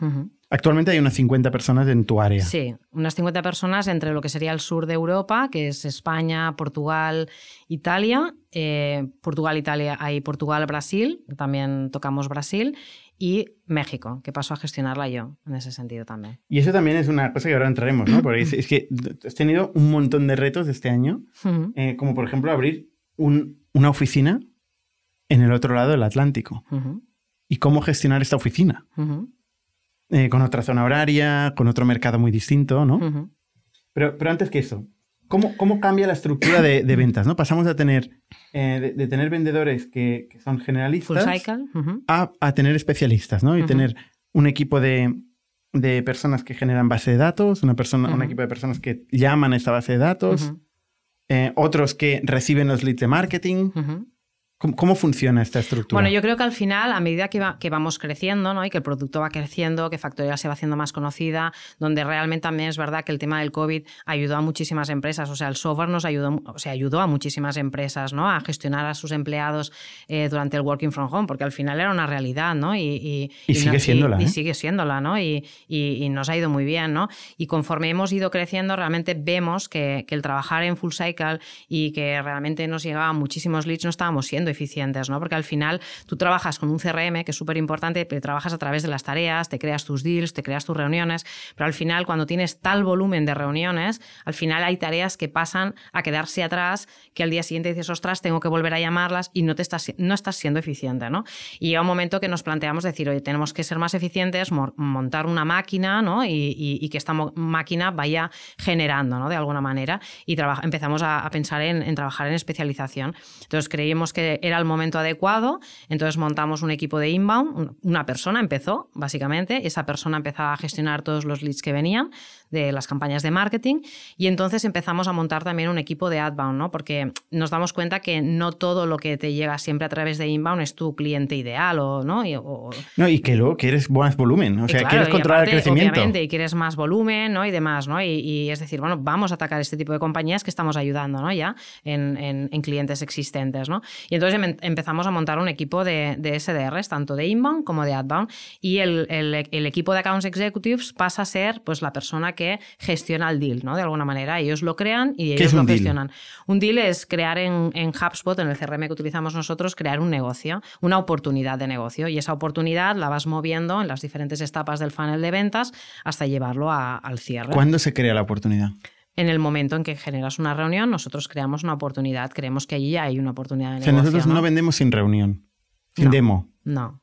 Actualmente hay unas 50 personas en tu área. Sí, unas 50 personas entre lo que sería el sur de Europa, que es España, Portugal, Italia. Eh, Portugal, Italia, hay Portugal, Brasil, también tocamos Brasil, y México, que paso a gestionarla yo en ese sentido también. Y eso también es una cosa que ahora entraremos, ¿no? Porque es, es que has tenido un montón de retos este año, eh, como por ejemplo abrir un- una oficina en el otro lado del Atlántico. ¿Y cómo gestionar esta oficina? ujú, Eh, con otra zona horaria, con otro mercado muy distinto, ¿no? Pero, pero antes que eso, ¿cómo, cómo cambia la estructura de, de ventas? ¿no? Pasamos a tener, eh, de, de tener vendedores que, que son Full generalistas a, a tener especialistas, ¿no? Y tener un equipo de, de personas que generan base de datos, una persona, un equipo de personas que llaman a esta base de datos, eh, otros que reciben los leads de marketing. ¿Cómo, cómo funciona esta estructura? Bueno, yo creo que al final, a medida que, va- que vamos creciendo ¿no? y que el producto va creciendo, que Factorial se va haciendo más conocida, donde realmente también es verdad que el tema del COVID ayudó a muchísimas empresas, o sea, el software nos ayudó, o sea, ayudó a muchísimas empresas ¿no? a gestionar a sus empleados eh, durante el working from home, porque al final era una realidad, ¿no? Y, y- Y sigue no- siéndola, y ¿eh? sigue siéndola, ¿no? Y, y- y nos ha ido muy bien, ¿no? Y conforme hemos ido creciendo, realmente vemos que, que el trabajar en full cycle y que realmente nos llegaban muchísimos leads, no estábamos siendo eficientes, ¿no? Porque al final tú trabajas con un CRM, que es súper importante, pero trabajas a través de las tareas, te creas tus deals, te creas tus reuniones, pero al final cuando tienes tal volumen de reuniones, al final hay tareas que pasan a quedarse atrás, que al día siguiente dices, ostras, tengo que volver a llamarlas y no, te estás, no estás siendo eficiente, ¿no? Y llega un momento que nos planteamos decir, oye, tenemos que ser más eficientes, mo- montar una máquina, ¿no? Y, y- y que esta máquina vaya generando, ¿no? De alguna manera. Y empezamos a, a pensar en, en trabajar en especialización. Entonces creímos que que era el momento adecuado, entonces montamos un equipo de inbound, una persona empezó, básicamente, esa persona empezaba a gestionar todos los leads que venían de las campañas de marketing y entonces empezamos a montar también un equipo de outbound, ¿no? Porque nos damos cuenta que no todo lo que te llega siempre a través de inbound es tu cliente ideal o, ¿no? Y, no, y que luego quieres más volumen, o sea, quieres controlar el crecimiento. Obviamente, y quieres más volumen, ¿no? Y demás, ¿no? Y, es decir, bueno, vamos a atacar este tipo de compañías que estamos ayudando, ¿no? Ya en, en, clientes existentes, ¿no? Y entonces em, empezamos a montar un equipo de, de, SDRs, tanto de inbound como de outbound, y el, el, el equipo de accounts executives pasa a ser, pues, la persona que gestiona el deal, ¿no? De alguna manera. Ellos lo crean y ellos lo gestionan. Un deal es crear en, en HubSpot, en el CRM que utilizamos nosotros, crear un negocio, una oportunidad de negocio. Y esa oportunidad la vas moviendo en las diferentes etapas del funnel de ventas hasta llevarlo al cierre. ¿Cuándo se crea la oportunidad? En el momento en que generas una reunión, nosotros creamos una oportunidad, creemos que allí hay una oportunidad de negocio. O sea, nosotros ¿no? vendemos sin reunión, sin demo. No.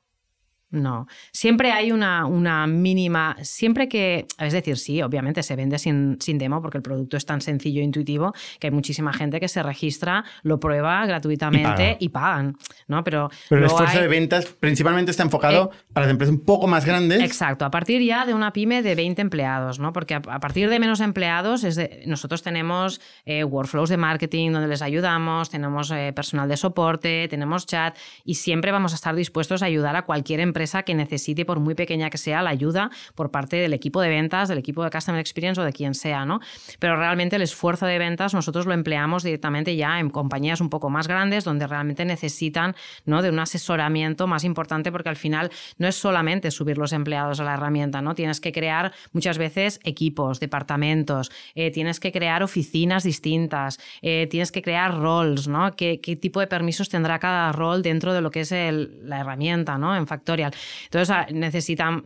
No, siempre hay una, una, mínima, siempre que, es decir, sí, obviamente se vende sin, sin, demo porque el producto es tan sencillo e intuitivo que hay muchísima gente que se registra, lo prueba gratuitamente y, pagan, ¿no? Pero, Pero el esfuerzo de ventas principalmente está enfocado eh, para las empresas un poco más grandes. Exacto, a partir ya de una pyme de 20 empleados, ¿no? Porque a, partir de menos empleados es nosotros tenemos eh, workflows de marketing donde les ayudamos, tenemos eh, personal de soporte, tenemos chat y siempre vamos a estar dispuestos a ayudar a cualquier empresa que necesite, por muy pequeña que sea, la ayuda por parte del equipo de ventas, del equipo de Customer Experience o de quien sea, ¿no? Pero realmente el esfuerzo de ventas nosotros lo empleamos directamente ya en compañías un poco más grandes donde realmente necesitan, ¿no? De un asesoramiento más importante porque al final no es solamente subir los empleados a la herramienta, ¿no? Tienes que crear muchas veces equipos, departamentos, eh, tienes que crear oficinas distintas, eh, tienes que crear roles, ¿no? ¿Qué, ¿Qué, tipo de permisos tendrá cada rol dentro de lo que es la herramienta, ¿no? En Factorial. Entonces necesitan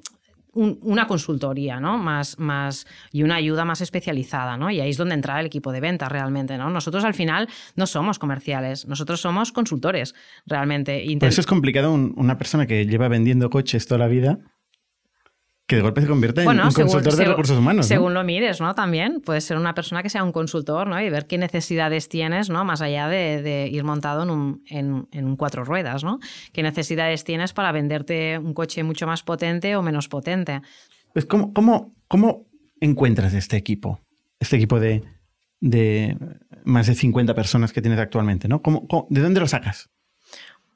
una consultoría, ¿no? Más, más, y una ayuda más especializada, ¿no? Y ahí es donde entra el equipo de ventas realmente, ¿no? Nosotros al final no somos comerciales, nosotros somos consultores realmente. Por eso es complicado una persona que lleva vendiendo coches toda la vida que de golpe se convierte en un consultor de recursos humanos. Según lo mires, ¿no? También puedes ser una persona que sea un consultor, ¿no? Y ver qué necesidades tienes, ¿no? Más allá de, ir montado en un, en, cuatro ruedas, ¿no? ¿Qué necesidades tienes para venderte un coche mucho más potente o menos potente? Pues, ¿cómo, cómo, cómo encuentras este equipo? Este equipo de, de más de 50 personas que tienes actualmente, ¿no? de dónde lo sacas?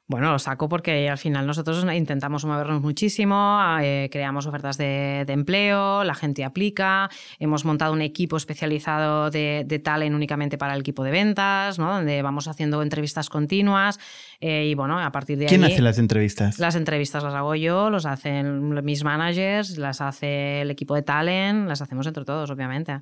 Bueno, lo saco porque al final nosotros intentamos movernos muchísimo, eh, creamos ofertas de, empleo, la gente aplica, hemos montado un equipo especializado de, de, talent únicamente para el equipo de ventas, ¿no? donde vamos haciendo entrevistas continuas eh, y bueno, a partir de ahí... ¿Quién hace las entrevistas? Las entrevistas las hago yo, los hacen mis managers, las hace el equipo de talent, las hacemos entre todos, obviamente.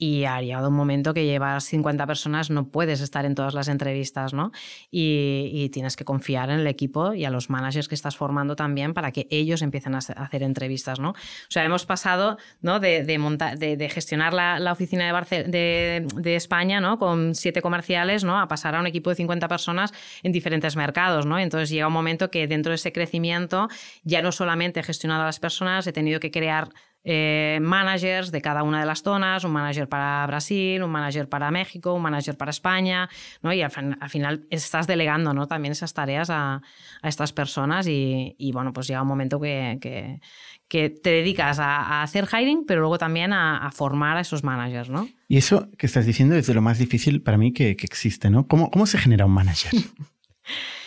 Y ha llegado un momento que llevas 50 personas, no puedes estar en todas las entrevistas, ¿no? Y, tienes que confiar en el equipo y a los managers que estás formando también para que ellos empiecen a hacer entrevistas, ¿no? O sea, hemos pasado ¿no? de, de, de, gestionar la, la oficina de, de, España, ¿no? Con siete comerciales, ¿no? A pasar a un equipo de 50 personas en diferentes mercados, ¿no? Entonces llega un momento que dentro de ese crecimiento ya no solamente he gestionado a las personas, he tenido que crear eh, managers de cada una de las zonas, un manager para Brasil, un manager para México, un manager para España, ¿no? Y al, final estás delegando ¿no? también esas tareas a, estas personas y, bueno, pues llega un momento que, que, te dedicas a, hacer hiring, pero luego también a, formar a esos managers, ¿no? Y eso que estás diciendo es de lo más difícil para mí que, que existe, ¿no? ¿Cómo, ¿Cómo se genera un manager?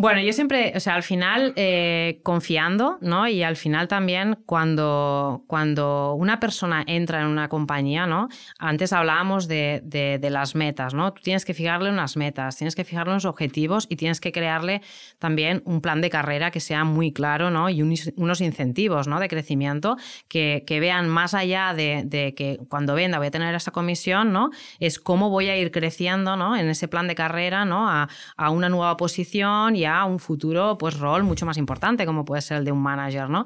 Bueno, yo siempre, o sea, al final eh, confiando, ¿no? Y al final también cuando, cuando una persona entra en una compañía, ¿no? Antes hablábamos de, de, las metas, ¿no? Tú tienes que fijarle unas metas, tienes que fijarle unos objetivos y tienes que crearle también un plan de carrera que sea muy claro, ¿no? Y unos incentivos, ¿no? De crecimiento que, que vean más allá de, de, que cuando venda voy a tener esa comisión, ¿no? Es cómo voy a ir creciendo, ¿no? En ese plan de carrera, ¿no? A, a una nueva posición y un futuro pues rol mucho más importante como puede ser el de un manager, ¿no?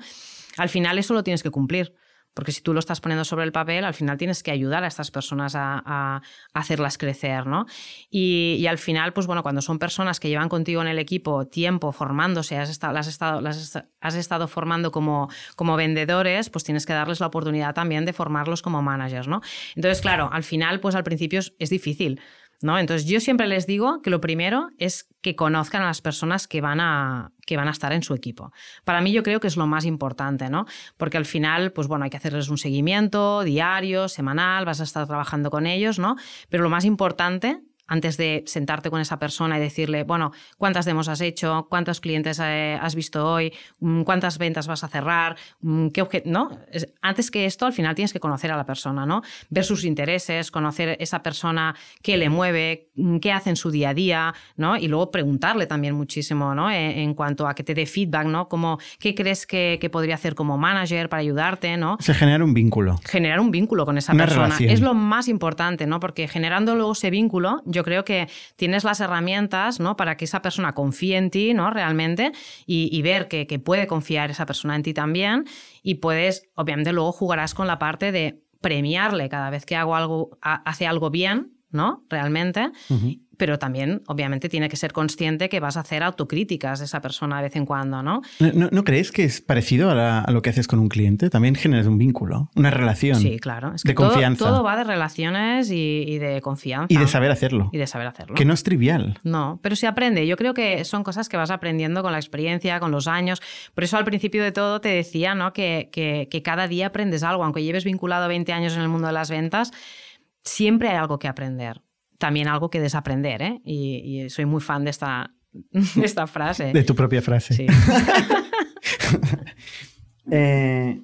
Al final eso lo tienes que cumplir. Porque si tú lo estás poniendo sobre el papel, al final tienes que ayudar a estas personas a, hacerlas crecer, ¿no? Y, al final, pues bueno, cuando son personas que llevan contigo en el equipo tiempo formándose, has estado, las, estado, las has estado formando como, como vendedores, pues tienes que darles la oportunidad también de formarlos como managers, ¿no? Entonces, claro, al final, pues al principio es difícil ¿no? Entonces yo siempre les digo que lo primero es que conozcan a las personas que van a, que van a estar en su equipo. Para mí yo creo que es lo más importante, ¿no? Porque al final, pues bueno, hay que hacerles un seguimiento diario, semanal, vas a estar trabajando con ellos, ¿no? Pero lo más importante antes de sentarte con esa persona y decirle, bueno, ¿cuántas demos has hecho? ¿Cuántos clientes eh, has visto hoy? Mm, ¿Cuántas ventas vas a cerrar? Mm, ¿Qué ¿no? Antes que esto, al final tienes que conocer a la persona, ¿no? Ver sus intereses, conocer esa persona, qué le mueve, mm, qué hace en su día a día, ¿no? Y luego preguntarle también muchísimo, ¿no? E, en, cuanto a que te dé feedback, ¿no? Como, ¿qué crees que, podría hacer como manager para ayudarte, ¿no? Se generar un vínculo. Generar un vínculo con esa persona. Es lo más importante, ¿no? Porque generando luego ese vínculo, yo creo que tienes las herramientas ¿no? para que esa persona confíe en ti ¿no? realmente y, ver que, puede confiar esa persona en ti también y puedes, obviamente luego jugarás con la parte de premiarle cada vez que hago algo, hace algo bien, ¿no? Realmente pero también, obviamente, tiene que ser consciente que vas a hacer autocríticas de esa persona de vez en cuando, ¿no? ¿No, crees que es parecido a, lo que haces con un cliente? También generas un vínculo, una relación. Sí, claro. de confianza. Todo va de relaciones y, de confianza. Y de saber hacerlo. Y de saber hacerlo. Que no es trivial. No, pero se aprende. Yo creo que son cosas que vas aprendiendo con la experiencia, con los años. Por eso al principio de todo te decía ¿no? que, que, que cada día aprendes algo. Aunque lleves vinculado 20 años en el mundo de las ventas, siempre hay algo que aprender también algo que desaprender, ¿eh? Y, soy muy fan de esta, esta frase. De tu propia frase. Sí. Eh,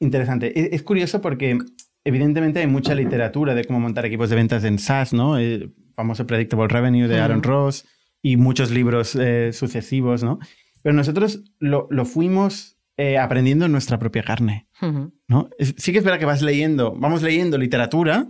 interesante. Es, curioso porque evidentemente hay mucha literatura de cómo montar equipos de ventas en SaaS, ¿no? El famoso Predictable Revenue de Aaron Ross y muchos libros eh, sucesivos, ¿no? Pero nosotros lo, fuimos aprendiendo en nuestra propia carne, ¿no? Sí que es verdad que vas leyendo, vamos leyendo literatura,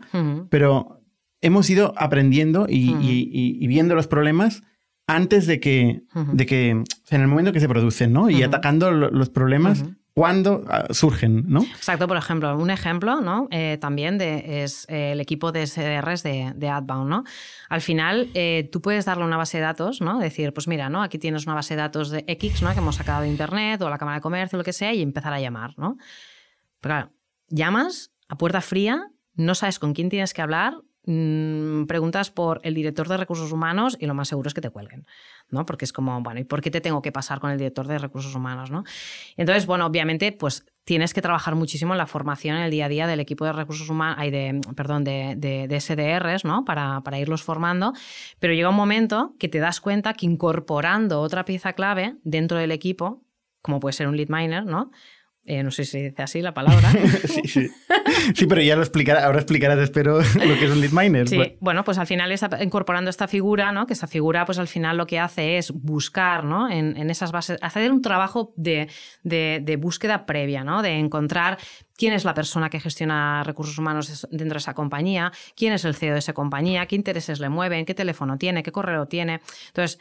pero hemos ido aprendiendo y, viendo los problemas antes de que, de que, en el momento que se producen, ¿no? Y atacando los problemas cuando ah, surgen, ¿no? Exacto, por ejemplo, un ejemplo, ¿no? Eh, también de, es eh, el equipo de SDRs de, de Adbound, ¿no? Al final, eh, tú puedes darle una base de datos, ¿no? Decir, pues mira, ¿no? Aquí tienes una base de datos de X, ¿no? Que hemos sacado de Internet o la Cámara de Comercio, lo que sea, y empezar a llamar, ¿no? Pero claro, llamas a puerta fría, no sabes con quién tienes que hablar, Mm, preguntas por el director de recursos humanos y lo más seguro es que te cuelguen, ¿no? Porque es como, bueno, ¿y por qué te tengo que pasar con el director de recursos humanos, ¿no? Entonces, bueno, obviamente, pues tienes que trabajar muchísimo en la formación en el día a día del equipo de recursos humanos, de, perdón, de, de, SDRs, ¿no? Para, para irlos formando, pero llega un momento que te das cuenta que incorporando otra pieza clave dentro del equipo, como puede ser un lead miner, ¿no? Eh, no sé si dice así la palabra. sí, sí. sí, pero ya lo explicará, ahora explicarás, espero, lo que es un lead miner. Sí, bueno, pues al final está incorporando esta figura, ¿no? Que esta figura, pues al final lo que hace es buscar, ¿no? En, esas bases, hacer un trabajo de, de, búsqueda previa, ¿no? De encontrar quién es la persona que gestiona recursos humanos dentro de esa compañía, quién es el CEO de esa compañía, qué intereses le mueven, qué teléfono tiene, qué correo tiene. Entonces,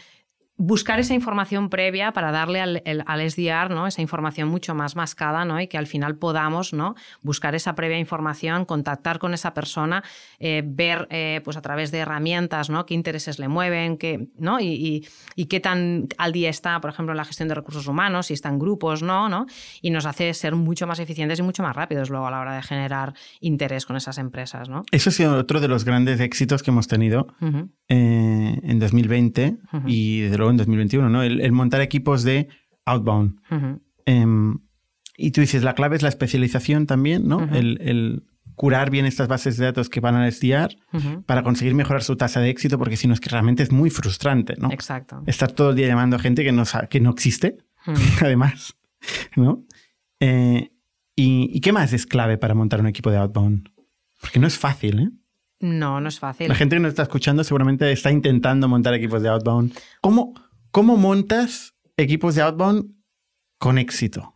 buscar esa información previa para darle al, al, SDR ¿no? esa información mucho más mascada ¿no? y que al final podamos ¿no? buscar esa previa información, contactar con esa persona, eh, ver eh, pues a través de herramientas ¿no? qué intereses le mueven qué, ¿no? Y, y, qué tan al día está, por ejemplo, en la gestión de recursos humanos, si está en grupos, ¿no? ¿no? Y nos hace ser mucho más eficientes y mucho más rápidos luego a la hora de generar interés con esas empresas. ¿no? Eso ha sido otro de los grandes éxitos que hemos tenido eh, en 2020 y desde luego en 2021, ¿no? El, montar equipos de outbound. Em, y tú dices, la clave es la especialización también, ¿no? el, curar bien estas bases de datos que van a estudiar para conseguir mejorar su tasa de éxito, porque si no es que realmente es muy frustrante, ¿no? Exacto. Estar todo el día llamando a gente que no, que no existe, además, ¿no? Eh, y, ¿Y qué más es clave para montar un equipo de outbound? Porque no es fácil, ¿eh? No, no es fácil. La gente que nos está escuchando seguramente está intentando montar equipos de outbound. ¿Cómo, cómo montas equipos de outbound con éxito?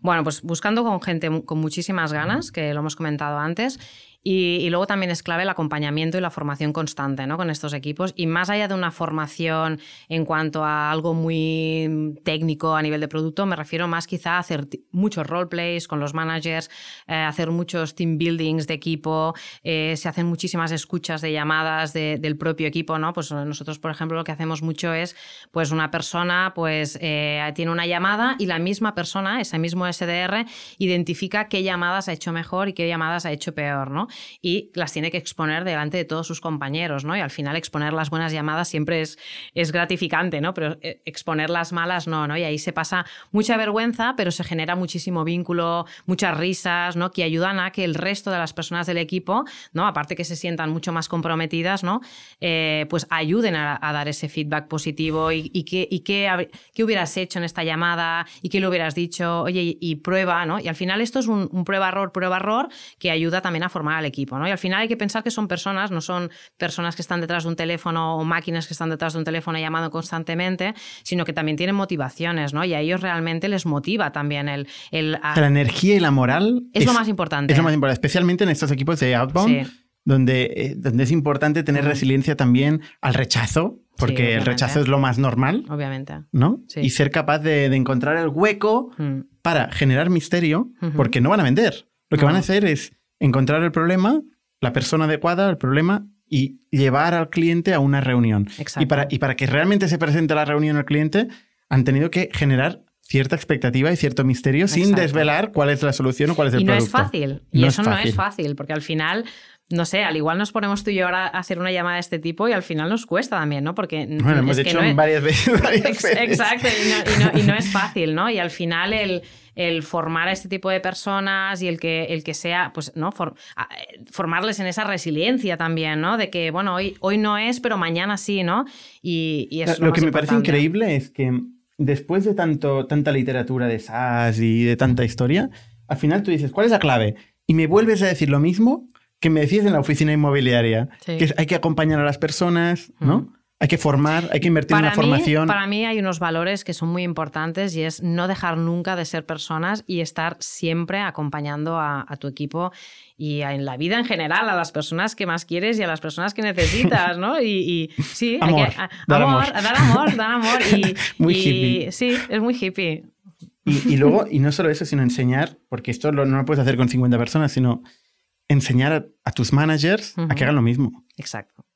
Bueno, pues buscando con gente con muchísimas ganas, que lo hemos comentado antes, y, luego también es clave el acompañamiento y la formación constante ¿no? con estos equipos. Y más allá de una formación en cuanto a algo muy técnico a nivel de producto, me refiero más quizá a hacer muchos roleplays con los managers, eh, hacer muchos team buildings de equipo, eh, se hacen muchísimas escuchas de llamadas del propio equipo. ¿no? Pues nosotros, por ejemplo, lo que hacemos mucho es pues una persona pues, eh, tiene una llamada y la misma persona, ese mismo SDR, identifica qué llamadas ha hecho mejor y qué llamadas ha hecho peor. ¿no? Y las tiene que exponer delante de todos sus compañeros, ¿no? Y al final exponer las buenas llamadas siempre es, es gratificante, ¿no? Pero eh, exponer las malas no, ¿no? Y ahí se pasa mucha vergüenza, pero se genera muchísimo vínculo, muchas risas, ¿no? Que ayudan a que el resto de las personas del equipo, ¿no? Aparte que se sientan mucho más comprometidas, ¿no? Eh, pues ayuden a, dar ese feedback positivo y, y, qué, y qué, qué, hubieras hecho en esta llamada y qué le hubieras dicho, oye, y, prueba, ¿no? Y al final esto es un, un prueba-error, prueba-error que ayuda también a formar al equipo, ¿no? Y al final hay que pensar que son personas, no son personas que están detrás de un teléfono o máquinas que están detrás de un teléfono llamando constantemente, sino que también tienen motivaciones, ¿no? Y a ellos realmente les motiva también el... el La energía y la moral... Es, lo más importante. Es lo más importante, especialmente en estos equipos de outbound. Donde, eh, donde, es importante tener resiliencia también al rechazo, porque el rechazo es lo más normal. Obviamente. ¿No? Y ser capaz de, encontrar el hueco mm. para generar misterio, porque no van a vender. Lo que van a hacer es encontrar el problema, la persona adecuada, el problema, y llevar al cliente a una reunión. Y para, y para que realmente se presente la reunión al cliente, han tenido que generar cierta expectativa y cierto misterio sin desvelar cuál es la solución o cuál es el. Y no es fácil. y eso no es fácil, porque al final no sé, al igual nos ponemos tú y yo ahora a hacer una llamada de este tipo y al final nos cuesta también, ¿no? Porque bueno, hemos hecho varias veces. Exacto, y no, es fácil, ¿no? Y al final el, el, formar a este tipo de personas y el que, el que sea, pues, ¿no? formarles en esa resiliencia también, ¿no? De que, bueno, hoy, hoy no es, pero mañana sí, ¿no? Y, y eso Lo, que me parece increíble es que después de tanto, tanta literatura de SaaS y de tanta historia, al final tú dices, ¿cuál es la clave? Y me vuelves a decir lo mismo que me decías en la oficina inmobiliaria, que hay que acompañar a las personas, ¿no? Hay que formar, hay que invertir en la formación. Para mí hay unos valores que son muy importantes y es no dejar nunca de ser personas y estar siempre acompañando a, tu equipo y en la vida en general, a las personas que más quieres y a las personas que necesitas, ¿no? Y, sí, amor, hay que, dar amor, dar amor, dar amor. Y, muy hippie. Sí, es muy hippie. Y, luego, y no solo eso, sino enseñar, porque esto no lo puedes hacer con 50 personas, sino enseñar a, tus managers a que hagan lo mismo. Exacto.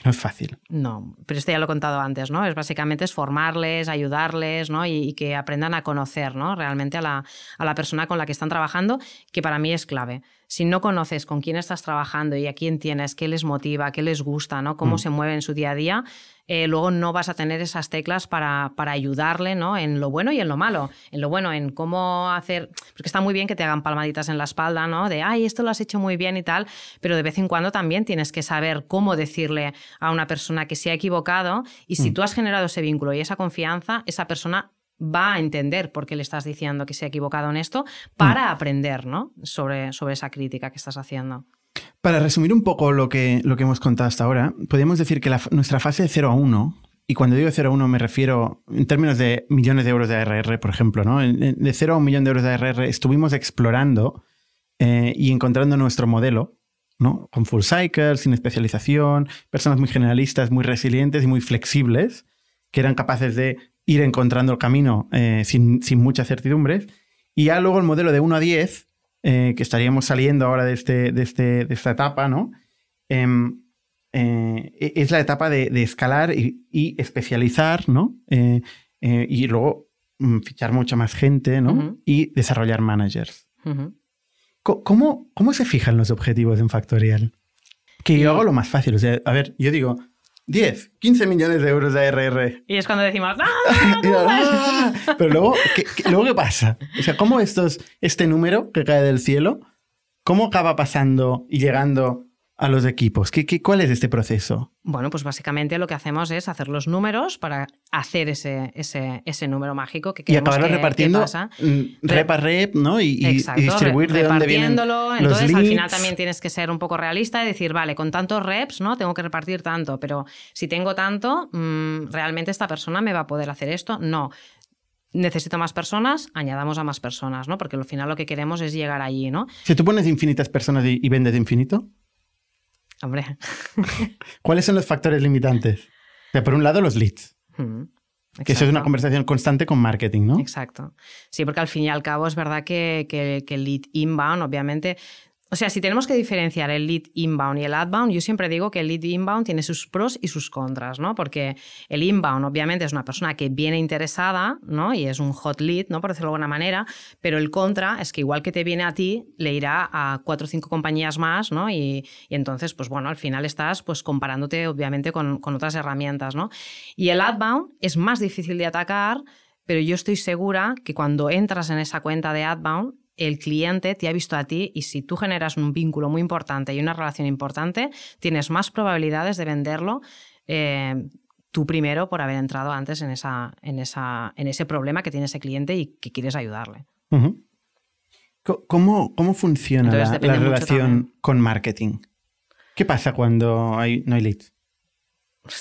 Que no es fácil. No, pero esto ya lo he contado antes, ¿no? Es básicamente es formarles, ayudarles, ¿no? Y, que aprendan a conocer, ¿no? Realmente a la, a la persona con la que están trabajando, que para mí es clave si no conoces con quién estás trabajando y a quién tienes, qué les motiva, qué les gusta, ¿no? cómo mm. se mueve en su día a día, eh, luego no vas a tener esas teclas para, para, ayudarle ¿no? en lo bueno y en lo malo. En lo bueno, en cómo hacer. Porque está muy bien que te hagan palmaditas en la espalda, ¿no? De, ay, esto lo has hecho muy bien y tal, pero de vez en cuando también tienes que saber cómo decirle a una persona que se ha equivocado y si mm. tú has generado ese vínculo y esa confianza, esa persona va a entender por qué le estás diciendo que se ha equivocado en esto para mm. aprender ¿no? sobre, sobre esa crítica que estás haciendo. Para resumir un poco lo que, lo que hemos contado hasta ahora, podemos decir que nuestra fase de 0 a 1, y cuando digo 0 a 1 me refiero en términos de millones de euros de ARR, por ejemplo, ¿no? de 0 a un millón de euros de ARR estuvimos explorando eh, y encontrando nuestro modelo, ¿no? con full cycle, sin especialización, personas muy generalistas, muy resilientes y muy flexibles, que eran capaces de ir encontrando el camino eh, sin, muchas certidumbres. Y ya luego el modelo de 1 a 10, eh, que estaríamos saliendo ahora de, este, de, este, de esta etapa, ¿no? Em, eh, e, es la etapa de, escalar y, especializar, ¿no? y luego mm, fichar mucha más gente, ¿no? Y desarrollar managers. ¿Cómo, ¿Cómo, se fijan los objetivos en Factorial? Que yo hago lo más fácil. O sea, a ver, yo digo, 10, 15 millones de euros de ARR. Y es cuando decimos, ¡Ah, Pero luego ¿qué, luego, ¿qué pasa? O sea, ¿cómo estos, este número que cae del cielo, cómo acaba pasando y llegando a los equipos? ¿Qué, qué, cuál es este proceso? Bueno, pues básicamente lo que hacemos es hacer los números para hacer ese, ese, ese número mágico que queremos Y acabarlo repartiendo mm, rep a rep, ¿no? Y, distribuir de dónde vienen Entonces, al final también tienes que ser un poco realista y decir, vale, con tantos reps, ¿no? Tengo que repartir tanto, pero si tengo tanto, mm, ¿realmente esta persona me va a poder hacer esto? No necesito más personas, añadamos a más personas, ¿no? Porque al final lo que queremos es llegar allí, ¿no? Si tú pones infinitas personas y, y vendes infinito, Hombre. ¿Cuáles son los factores limitantes? por un lado, los leads. Que eso es una conversación constante con marketing, ¿no? Exacto. Sí, porque al fin y al cabo es verdad que, que, el lead inbound, obviamente, o sea, si tenemos que diferenciar el lead inbound y el outbound, yo siempre digo que el lead inbound tiene sus pros y sus contras, ¿no? Porque el inbound obviamente es una persona que viene interesada, ¿no? Y es un hot lead, ¿no? Por decirlo de alguna manera, pero el contra es que igual que te viene a ti, le irá a cuatro o cinco compañías más, ¿no? Y, entonces, pues bueno, al final estás pues comparándote obviamente con, con otras herramientas, ¿no? Y el outbound es más difícil de atacar, pero yo estoy segura que cuando entras en esa cuenta de outbound, el cliente te ha visto a ti y si tú generas un vínculo muy importante y una relación importante, tienes más probabilidades de venderlo. Eh, tú primero por haber entrado antes en, esa, en, esa, en ese problema que tiene ese cliente y que quieres ayudarle. ¿Cómo, ¿Cómo, funciona la, relación con marketing? ¿Qué pasa cuando hay, no hay leads?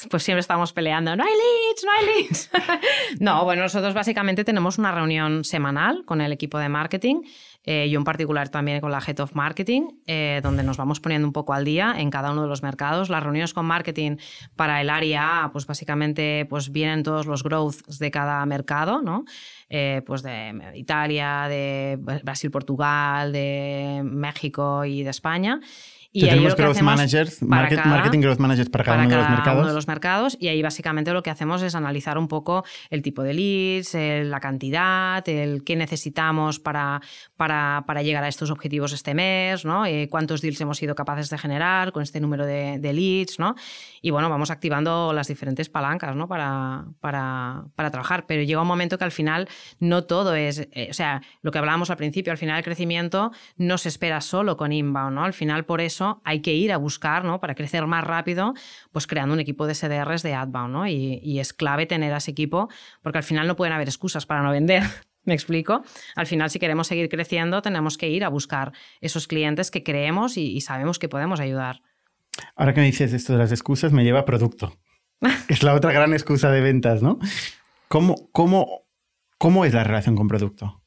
Pues siempre estamos peleando, no hay leads, no hay leads. no, bueno, nosotros básicamente tenemos una reunión semanal con el equipo de marketing, eh, yo en particular también con la Head of Marketing, eh, donde nos vamos poniendo un poco al día en cada uno de los mercados. Las reuniones con marketing para el área A, pues básicamente pues vienen todos los growths de cada mercado, ¿no? Eh, pues de Italia, de Brasil, Portugal, de México y de España. Y tenemos growth managers, marketing growth managers para cada, uno, de los mercados. uno de los mercados. Y ahí básicamente lo que hacemos es analizar un poco el tipo de leads, la cantidad, el qué necesitamos para, para, para, llegar a estos objetivos este mes, ¿no? Eh, cuántos deals hemos sido capaces de generar con este número de, de, leads, ¿no? Y bueno, vamos activando las diferentes palancas, ¿no? Para, para, para trabajar. Pero llega un momento que al final no todo es, eh, o sea, lo que hablábamos al principio, al final el crecimiento no se espera solo con inbound, ¿no? Al final por eso hay que ir a buscar, ¿no? Para crecer más rápido, pues creando un equipo de SDRs de outbound, ¿no? Y, es clave tener a ese equipo porque al final no pueden haber excusas para no vender. ¿Me explico? Al final, si queremos seguir creciendo, tenemos que ir a buscar esos clientes que creemos y, sabemos que podemos ayudar. Ahora que me dices esto de las excusas, me lleva a producto. es la otra gran excusa de ventas, ¿no? ¿Cómo, cómo, cómo es la relación con producto?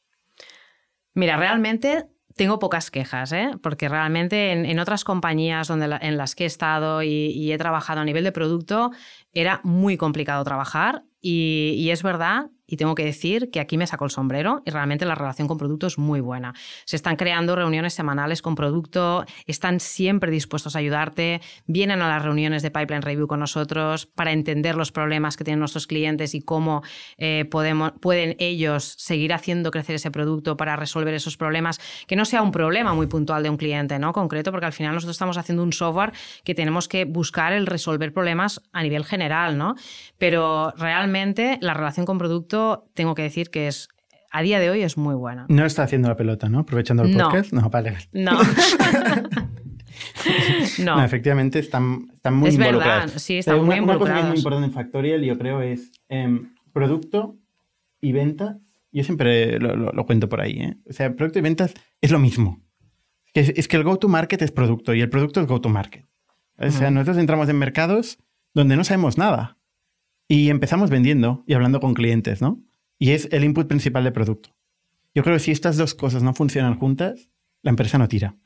Mira, realmente tengo pocas quejas, ¿eh? porque realmente en, otras compañías donde en las que he estado y, he trabajado a nivel de producto era muy complicado trabajar y, es verdad, y tengo que decir que aquí me saco el sombrero y realmente la relación con producto es muy buena. Se están creando reuniones semanales con producto, están siempre dispuestos a ayudarte, vienen a las reuniones de Pipeline Review con nosotros para entender los problemas que tienen nuestros clientes y cómo eh, pueden ellos seguir haciendo crecer ese producto para resolver esos problemas, que no sea un problema muy puntual de un cliente ¿no? concreto, porque al final nosotros estamos haciendo un software que tenemos que buscar el resolver problemas a nivel general, ¿no? pero realmente la relación con producto, tengo que decir que es a día de hoy es muy buena. No está haciendo la pelota, ¿no? Aprovechando el podcast. No, vale. No. no. efectivamente están, están muy es. Verdad. Sí, están muy involucrados. Una cosa que es muy importante en Factorial, yo creo, es em, producto y venta. Yo siempre lo, cuento por ahí. ¿eh? O sea, producto y ventas es lo mismo. Es, es que el go-to-market es producto y el producto es go-to-market. O sea, nosotros entramos en mercados donde no sabemos nada. Y empezamos vendiendo y hablando con clientes, ¿no? Y es el input principal del producto. Yo creo que si estas dos cosas no funcionan juntas, la empresa no tira.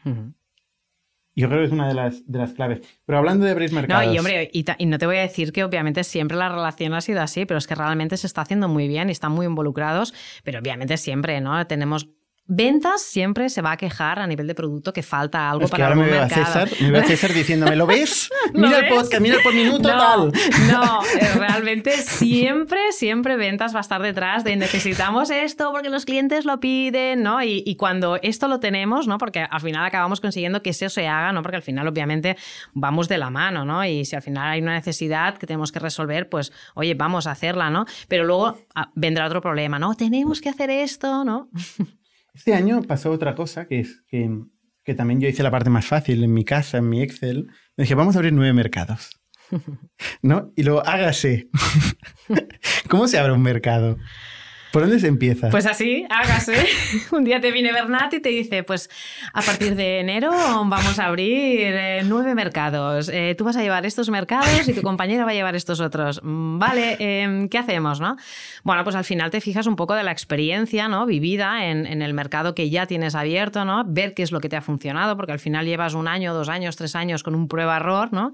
Yo creo que es una de las, de las claves. Pero hablando de abrir mercados... No, y hombre, y, y, no te voy a decir que obviamente siempre la relación ha sido así, pero es que realmente se está haciendo muy bien y están muy involucrados, pero obviamente siempre, ¿no? Tenemos Ventas siempre se va a quejar a nivel de producto que falta algo para ahora me veo A César, me veo a César diciéndome, ¿lo ves? Mira el podcast, mira el por minuto, no, tal. No, eh, realmente siempre, siempre ventas va a estar detrás de necesitamos esto porque los clientes lo piden, ¿no? Y, cuando esto lo tenemos, ¿no? Porque al final acabamos consiguiendo que eso se haga, ¿no? Porque al final, obviamente, vamos de la mano, ¿no? Y si al final hay una necesidad que tenemos que resolver, pues, oye, vamos a hacerla, ¿no? Pero luego ah, vendrá otro problema, ¿no? Tenemos que hacer esto, ¿no? Este año pasó otra cosa, que es que, también yo hice la parte más fácil en mi casa, en mi Excel. Me dije, vamos a abrir nueve mercados. ¿No? Y luego, hágase. ¿Cómo se abre un mercado? ¿Por dónde se empieza? Pues así, hágase. Un día te viene Bernat y te dice, pues a partir de enero vamos a abrir eh, nueve mercados. Eh, tú vas a llevar estos mercados y tu compañera va a llevar estos otros. Mm, vale, em, ¿qué hacemos? No? Bueno, pues al final te fijas un poco de la experiencia ¿no? vivida en, en, el mercado que ya tienes abierto, ¿no? ver qué es lo que te ha funcionado, porque al final llevas un año, dos años, tres años con un prueba-error, ¿no?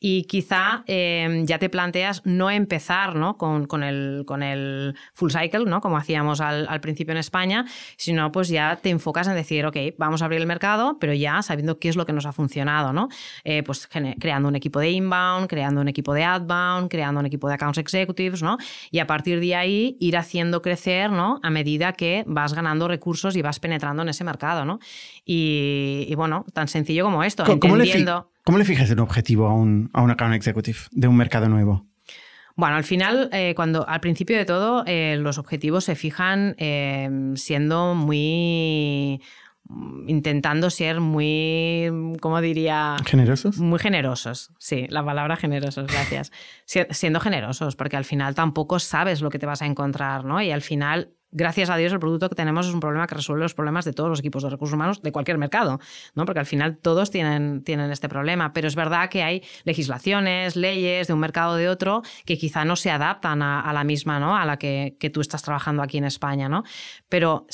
Y quizá em, ya te planteas no empezar ¿no? Con, con, el, con el full cycle, ¿no? Como hacíamos al, principio en España, sino pues ya te enfocas en decir, ok, vamos a abrir el mercado, pero ya sabiendo qué es lo que nos ha funcionado, ¿no? Eh, pues creando un equipo de inbound, creando un equipo de outbound, creando un equipo de accounts executives, ¿no? Y a partir de ahí ir haciendo crecer, ¿no? A medida que vas ganando recursos y vas penetrando en ese mercado, ¿no? Y, bueno, tan sencillo como esto, ¿Cómo, entendiendo... ¿Cómo le fijas un objetivo a un, a un account executive de un mercado nuevo? Bueno, al final, eh, cuando al principio de todo, eh, los objetivos se fijan eh, siendo muy intentando ser muy, ¿cómo diría? ¿Generosos? Muy generosos, sí, la palabra generosos, gracias. Siendo generosos, porque al final tampoco sabes lo que te vas a encontrar, ¿no? Y al final gracias a Dios, el producto que tenemos es un problema que resuelve los problemas de todos los equipos de recursos humanos de cualquier mercado, ¿no? Porque al final todos tienen, tienen este problema. Pero es verdad que hay legislaciones, leyes de un mercado de otro que quizá no se adaptan a, la misma, ¿no? A la que, que, tú estás trabajando aquí en España, ¿no? Pero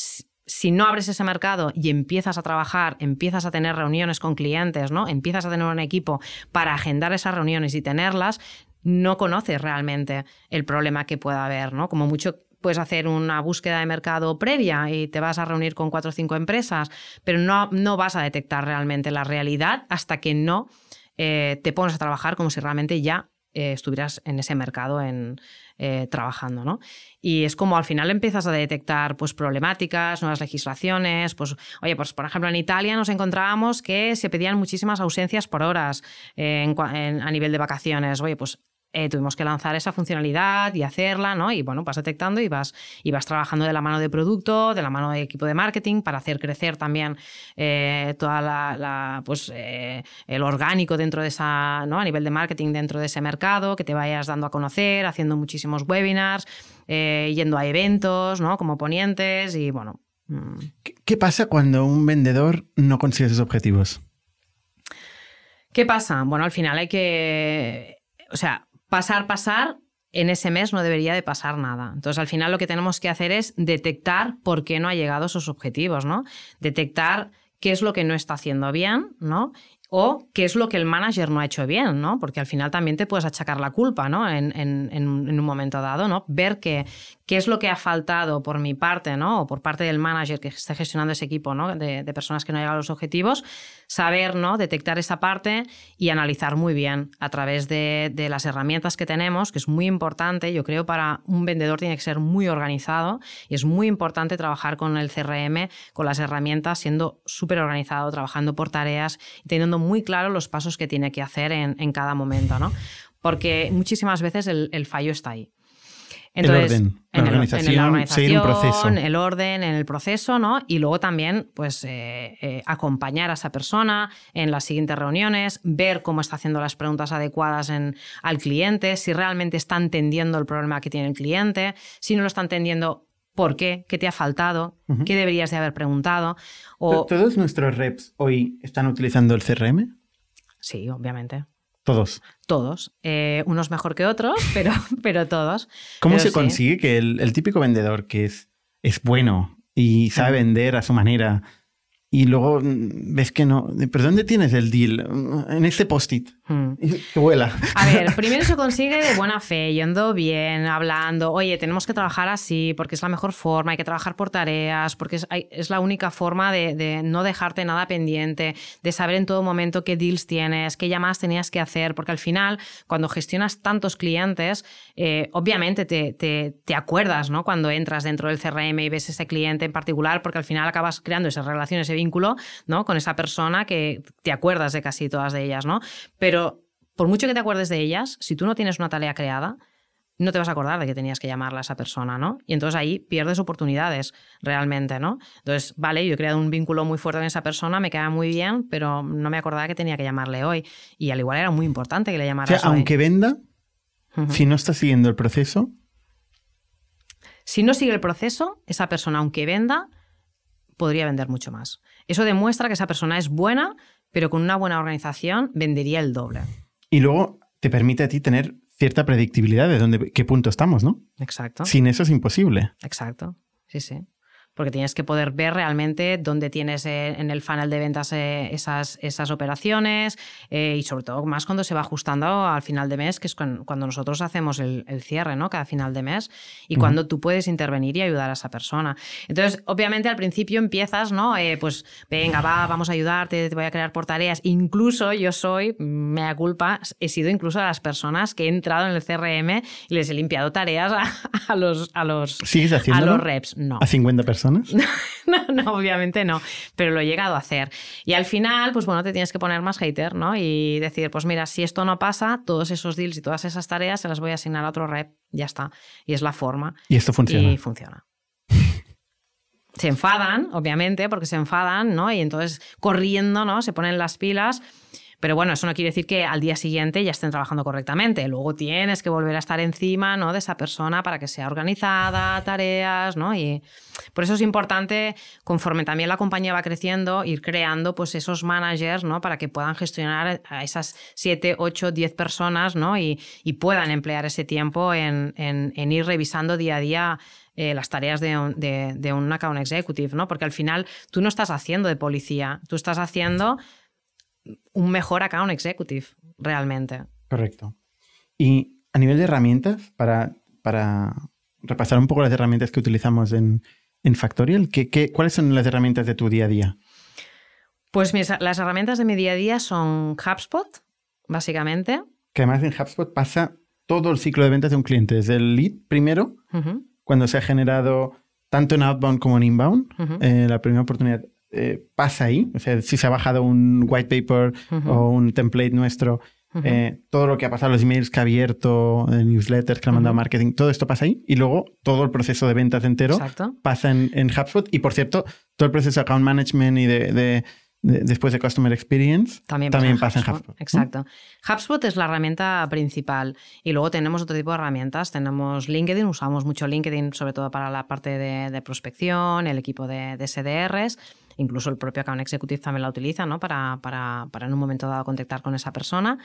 si no abres ese mercado y empiezas a trabajar, empiezas a tener reuniones con clientes, ¿no? Empiezas a tener un equipo para agendar esas reuniones y tenerlas, no conoces realmente el problema que pueda haber, ¿no? Como mucho puedes hacer una búsqueda de mercado previa y te vas a reunir con cuatro o cinco empresas, pero no, no vas a detectar realmente la realidad hasta que no eh, te pones a trabajar como si realmente ya eh, estuvieras en ese mercado en, eh, trabajando. ¿no? Y es como al final empiezas a detectar pues, problemáticas, nuevas legislaciones. Pues, oye, pues por ejemplo en Italia nos encontrábamos que se pedían muchísimas ausencias por horas a nivel de vacaciones. Oye, pues eh, tuvimos que lanzar esa funcionalidad y hacerla, ¿no? Y bueno, vas detectando y vas, y vas trabajando de la mano de producto, de la mano de equipo de marketing, para hacer crecer también eh, toda la, pues, eh, el orgánico dentro de esa, ¿no? A nivel de marketing dentro de ese mercado, que te vayas dando a conocer, haciendo muchísimos webinars, yendo a eventos, ¿no? Como ponientes y bueno. Mm. ¿Qué pasa cuando un vendedor no consigue sus objetivos? ¿Qué pasa? Bueno, al final hay que. O sea, pasar, pasar, en ese mes no debería de pasar nada. Entonces, al final lo que tenemos que hacer es detectar por qué no ha llegado a sus objetivos, ¿no? Detectar qué es lo que no está haciendo bien, ¿no? O qué es lo que el manager no ha hecho bien, ¿no? Porque al final también te puedes achacar la culpa, ¿no? En, en un momento dado, ¿no? Ver que, qué es lo que ha faltado por mi parte, ¿no? O por parte del manager que esté gestionando ese equipo, ¿no? De, personas que no llegan a los objetivos, saber, ¿no? Detectar esa parte y analizar muy bien a través de, las herramientas que tenemos, que es muy importante. Yo creo para un vendedor tiene que ser muy organizado y es muy importante trabajar con el CRM, con las herramientas, siendo súper organizado, trabajando por tareas y teniendo muy claro los pasos que tiene que hacer en, cada momento, ¿no? Porque muchísimas veces el fallo está ahí el orden, la organización, seguir un proceso. El orden, en el proceso, ¿no? Y luego también, pues, eh, eh, acompañar a esa persona en las siguientes reuniones, ver cómo está haciendo las preguntas adecuadas en, al cliente, si realmente está entendiendo el problema que tiene el cliente, si no lo está entendiendo, ¿por qué? ¿Qué te ha faltado? ¿Qué deberías de haber preguntado? O... ¿Todos nuestros reps hoy están utilizando el CRM? Sí, obviamente. Todos. Todos. Eh, unos mejor que otros, pero, pero todos. ¿Cómo se consigue que el, típico vendedor que es, es bueno y sabe vender a su manera y luego mm, ves que no. ¿Pero dónde tienes el deal? En este post-it. Hmm. Que vuela. A ver, primero se consigue de buena fe, yendo bien, hablando. Oye, tenemos que trabajar así porque es la mejor forma, hay que trabajar por tareas, porque es, la única forma de, no dejarte nada pendiente, de saber en todo momento qué deals tienes, qué llamadas tenías que hacer, porque al final, cuando gestionas tantos clientes, eh, obviamente te, te, acuerdas, ¿no? Cuando entras dentro del CRM y ves ese cliente en particular, porque al final acabas creando esas relaciones, ese vínculo, ¿no? Con esa persona que te acuerdas de casi todas de ellas, ¿no? Pero pero por mucho que te acuerdes de ellas, si tú no tienes una tarea creada, no te vas a acordar de que tenías que llamarla a esa persona, ¿no? Y entonces ahí pierdes oportunidades realmente, ¿no? Entonces, vale, yo he creado un vínculo muy fuerte con esa persona, me queda muy bien, pero no me acordaba que tenía que llamarle hoy. Y al igual era muy importante que le llamara o sea, aunque venda, si no está siguiendo el proceso. Si no sigue el proceso, esa persona, aunque venda, podría vender mucho más. Eso demuestra que esa persona es buena, pero con una buena organización vendería el doble. Y luego te permite a ti tener cierta predictibilidad de dónde, qué punto estamos, ¿no? Exacto. Sin eso es imposible. Exacto, sí, sí. Porque tienes que poder ver realmente dónde tienes eh, en el funnel de ventas eh, esas, esas operaciones y sobre todo más cuando se va ajustando al final de mes, que es cuando nosotros hacemos el, cierre, ¿no? Cada final de mes y cuando tú puedes intervenir y ayudar a esa persona. Entonces, obviamente al principio empiezas, ¿no? pues venga, va, vamos a ayudarte, te voy a crear por tareas. Incluso yo soy, me da culpa, he sido incluso de las personas que he entrado en el CRM y les he limpiado tareas a, los, a los, ¿Sigues a los reps. No. ¿A 50 personas? no, no, obviamente no, pero lo he llegado a hacer. Y al final, pues bueno, te tienes que poner más hater, ¿no? Y decir, pues mira, si esto no pasa, todos esos deals y todas esas tareas se las voy a asignar a otro rep, ya está. Y es la forma. Y esto funciona. Y funciona se enfadan, obviamente, porque se enfadan, ¿no? Y entonces corriendo, ¿no? Se ponen las pilas. Pero bueno, eso no quiere decir que al día siguiente ya estén trabajando correctamente. Luego tienes que volver a estar encima ¿no? de esa persona para que sea organizada, tareas, ¿no? Y por eso es importante, conforme también la compañía va creciendo, ir creando pues, esos managers ¿no? para que puedan gestionar a esas 7, 8, 10 personas ¿no? y, puedan emplear ese tiempo en, ir revisando día a día eh, las tareas de un, de, un account executive, ¿no? Porque al final tú no estás haciendo de policía, tú estás haciendo un mejor account executive, realmente. Correcto. Y a nivel de herramientas, para, para repasar un poco las herramientas que utilizamos en, en Factorial, ¿qué, cuáles son las herramientas de tu día a día? Pues las herramientas de mi día a día son HubSpot, básicamente. Que además en HubSpot pasa todo el ciclo de ventas de un cliente, desde el lead primero, cuando se ha generado tanto en outbound como en inbound. Eh, la primera oportunidad eh, pasa ahí. O sea, si se ha bajado un white paper o un template nuestro, eh, todo lo que ha pasado, los emails que ha abierto, newsletters que ha mandado marketing, todo esto pasa ahí. Y luego todo el proceso de ventas entero pasa en, en, HubSpot. Y por cierto, todo el proceso de account management y de después de Customer Experience, también, pasa, en, HubSpot. Exacto. HubSpot es la herramienta principal y luego tenemos otro tipo de herramientas. Tenemos LinkedIn, usamos mucho LinkedIn sobre todo para la parte de, prospección, el equipo de, de SDRs incluso el propio account executive también la utiliza ¿no? para, para, para, en un momento dado contactar con esa persona.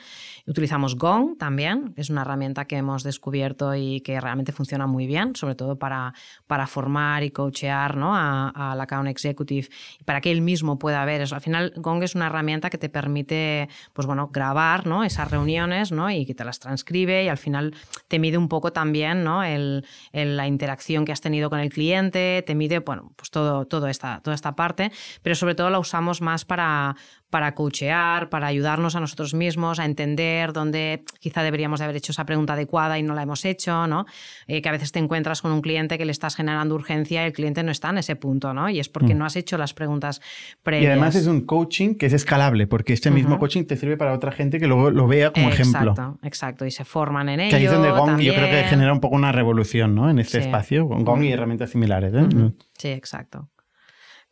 Utilizamos Gong también, es una herramienta que hemos descubierto y que realmente funciona muy bien, sobre todo para, para formar y coachear ¿no? al account executive para que él mismo pueda ver eso. Al final, Gong es una herramienta que te permite pues, bueno, grabar ¿no? esas reuniones ¿no? y que te las transcribe y al final te mide un poco también ¿no? el, la interacción que has tenido con el cliente, te mide bueno, pues todo, todo esta, toda esta parte pero sobre todo la usamos más para, para coachear, para ayudarnos a nosotros mismos a entender dónde quizá deberíamos de haber hecho esa pregunta adecuada y no la hemos hecho, ¿no? Eh, que a veces te encuentras con un cliente que le estás generando urgencia y el cliente no está en ese punto, ¿no? Y es porque mm. no has hecho las preguntas previas. Y además es un coaching que es escalable, porque este mismo coaching te sirve para otra gente que luego lo vea como ejemplo. Exacto, exacto, y se forman en ello. Que ahí es donde Gong yo creo que genera un poco una revolución, ¿no? En este espacio, Gong y herramientas similares. ¿eh? Sí, exacto.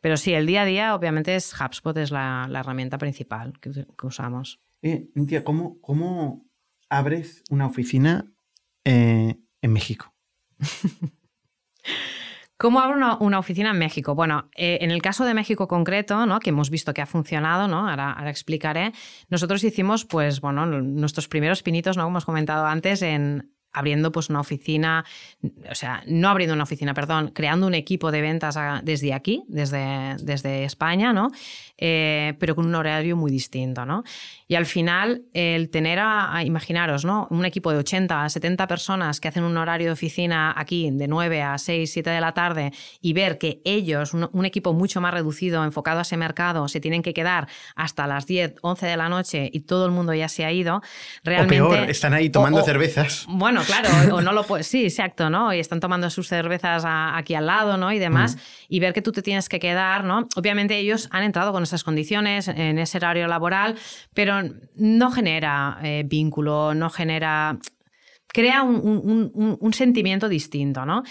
Pero sí, el día a día, obviamente, es HubSpot es la, herramienta principal que, usamos. Eh, ¿cómo, ¿cómo, abres una oficina eh, en México? ¿Cómo abro una, oficina en México? Bueno, eh, en el caso de México concreto, ¿no? que hemos visto que ha funcionado, ¿no? ahora, ahora, explicaré, nosotros hicimos pues, bueno, nuestros primeros pinitos, ¿no? como hemos comentado antes, en abriendo pues una oficina, o sea, no abriendo una oficina, perdón, creando un equipo de ventas desde aquí, desde, desde España, ¿no? Eh, pero con un horario muy distinto, ¿no? Y al final, el tener a, imaginaros, ¿no? Un equipo de 80 a 70 personas que hacen un horario de oficina aquí de 9 a 6, 7 de la tarde y ver que ellos, un, equipo mucho más reducido, enfocado a ese mercado, se tienen que quedar hasta las 10, 11 de la noche y todo el mundo ya se ha ido, realmente... O peor, están ahí tomando cervezas. Bueno, claro, o no lo puedes. Sí, exacto, ¿no? Y están tomando sus cervezas aquí al lado, ¿no? Y demás. Y ver que tú te tienes que quedar, ¿no? Obviamente ellos han entrado con esas condiciones, en ese horario laboral, pero no genera eh, vínculo, no genera. crea un sentimiento distinto, ¿no?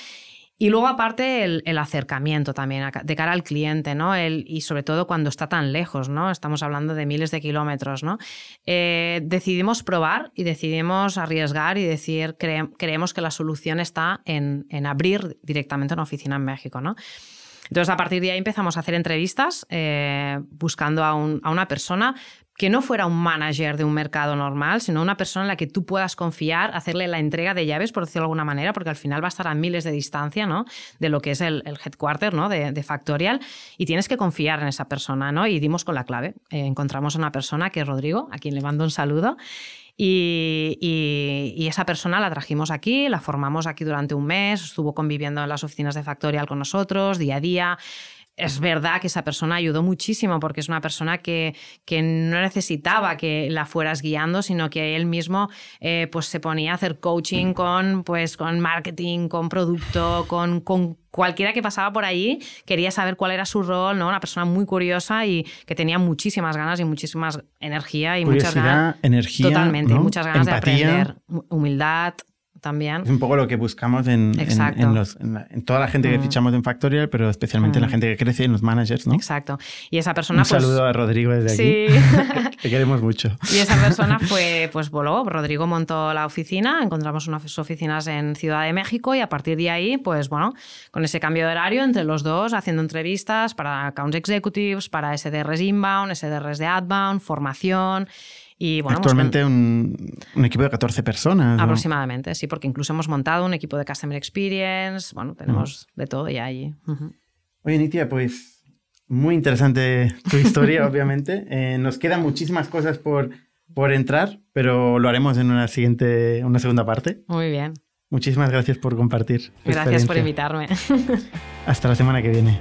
Y luego aparte el, acercamiento también de cara al cliente, ¿no? Y sobre todo cuando está tan lejos, ¿no? Estamos hablando de miles de kilómetros, ¿no? Eh, decidimos probar y decidimos arriesgar y decir, creemos que la solución está en, abrir directamente una oficina en México, ¿no? Entonces, a partir de ahí empezamos a hacer entrevistas eh, buscando a, una persona que no fuera un manager de un mercado normal, sino una persona en la que tú puedas confiar, hacerle la entrega de llaves, por decirlo de alguna manera, porque al final va a estar a miles de distancia ¿no? de lo que es el, headquarter ¿no? de, Factorial y tienes que confiar en esa persona. ¿no? Y dimos con la clave. Eh, encontramos a una persona que es Rodrigo, a quien le mando un saludo. Y, y, esa persona la trajimos aquí, la formamos aquí durante un mes, estuvo conviviendo en las oficinas de Factorial con nosotros día a día es verdad que esa persona ayudó muchísimo porque es una persona que, que no necesitaba que la fueras guiando, sino que él mismo eh, pues se ponía a hacer coaching con, pues, con marketing, con producto, con, con cualquiera que pasaba por allí quería saber cuál era su rol, ¿no? Una persona muy curiosa y que tenía muchísimas ganas y muchísimas energía y muchas ganas. energía. Totalmente, muchas ganas de aprender. Humildad, también. Es un poco lo que buscamos en, en, toda la gente que mm. fichamos en Factorial, pero especialmente en la mm. gente que crece, en los managers, ¿no? Exacto. Y esa persona... Un pues saludo a Rodrigo desde aquí. Sí. Te queremos mucho. Y esa persona fue, pues voló, Rodrigo montó la oficina, encontramos unas oficinas en Ciudad de México y a partir de ahí, pues bueno, con ese cambio de horario entre los dos, haciendo entrevistas para accounts executives, para SDRs inbound, SDRs de outbound, formación pues Actualmente un, equipo de 14 personas. Aproximadamente, sí, porque incluso hemos montado un equipo de Customer Experience, bueno, tenemos de todo ya allí. Oye, Nitia, pues muy interesante tu historia, obviamente. Eh, nos quedan muchísimas cosas por, por entrar, pero lo haremos en una siguiente, una segunda parte. Muy bien. Muchísimas gracias por compartir. Gracias por invitarme. Hasta la semana que viene.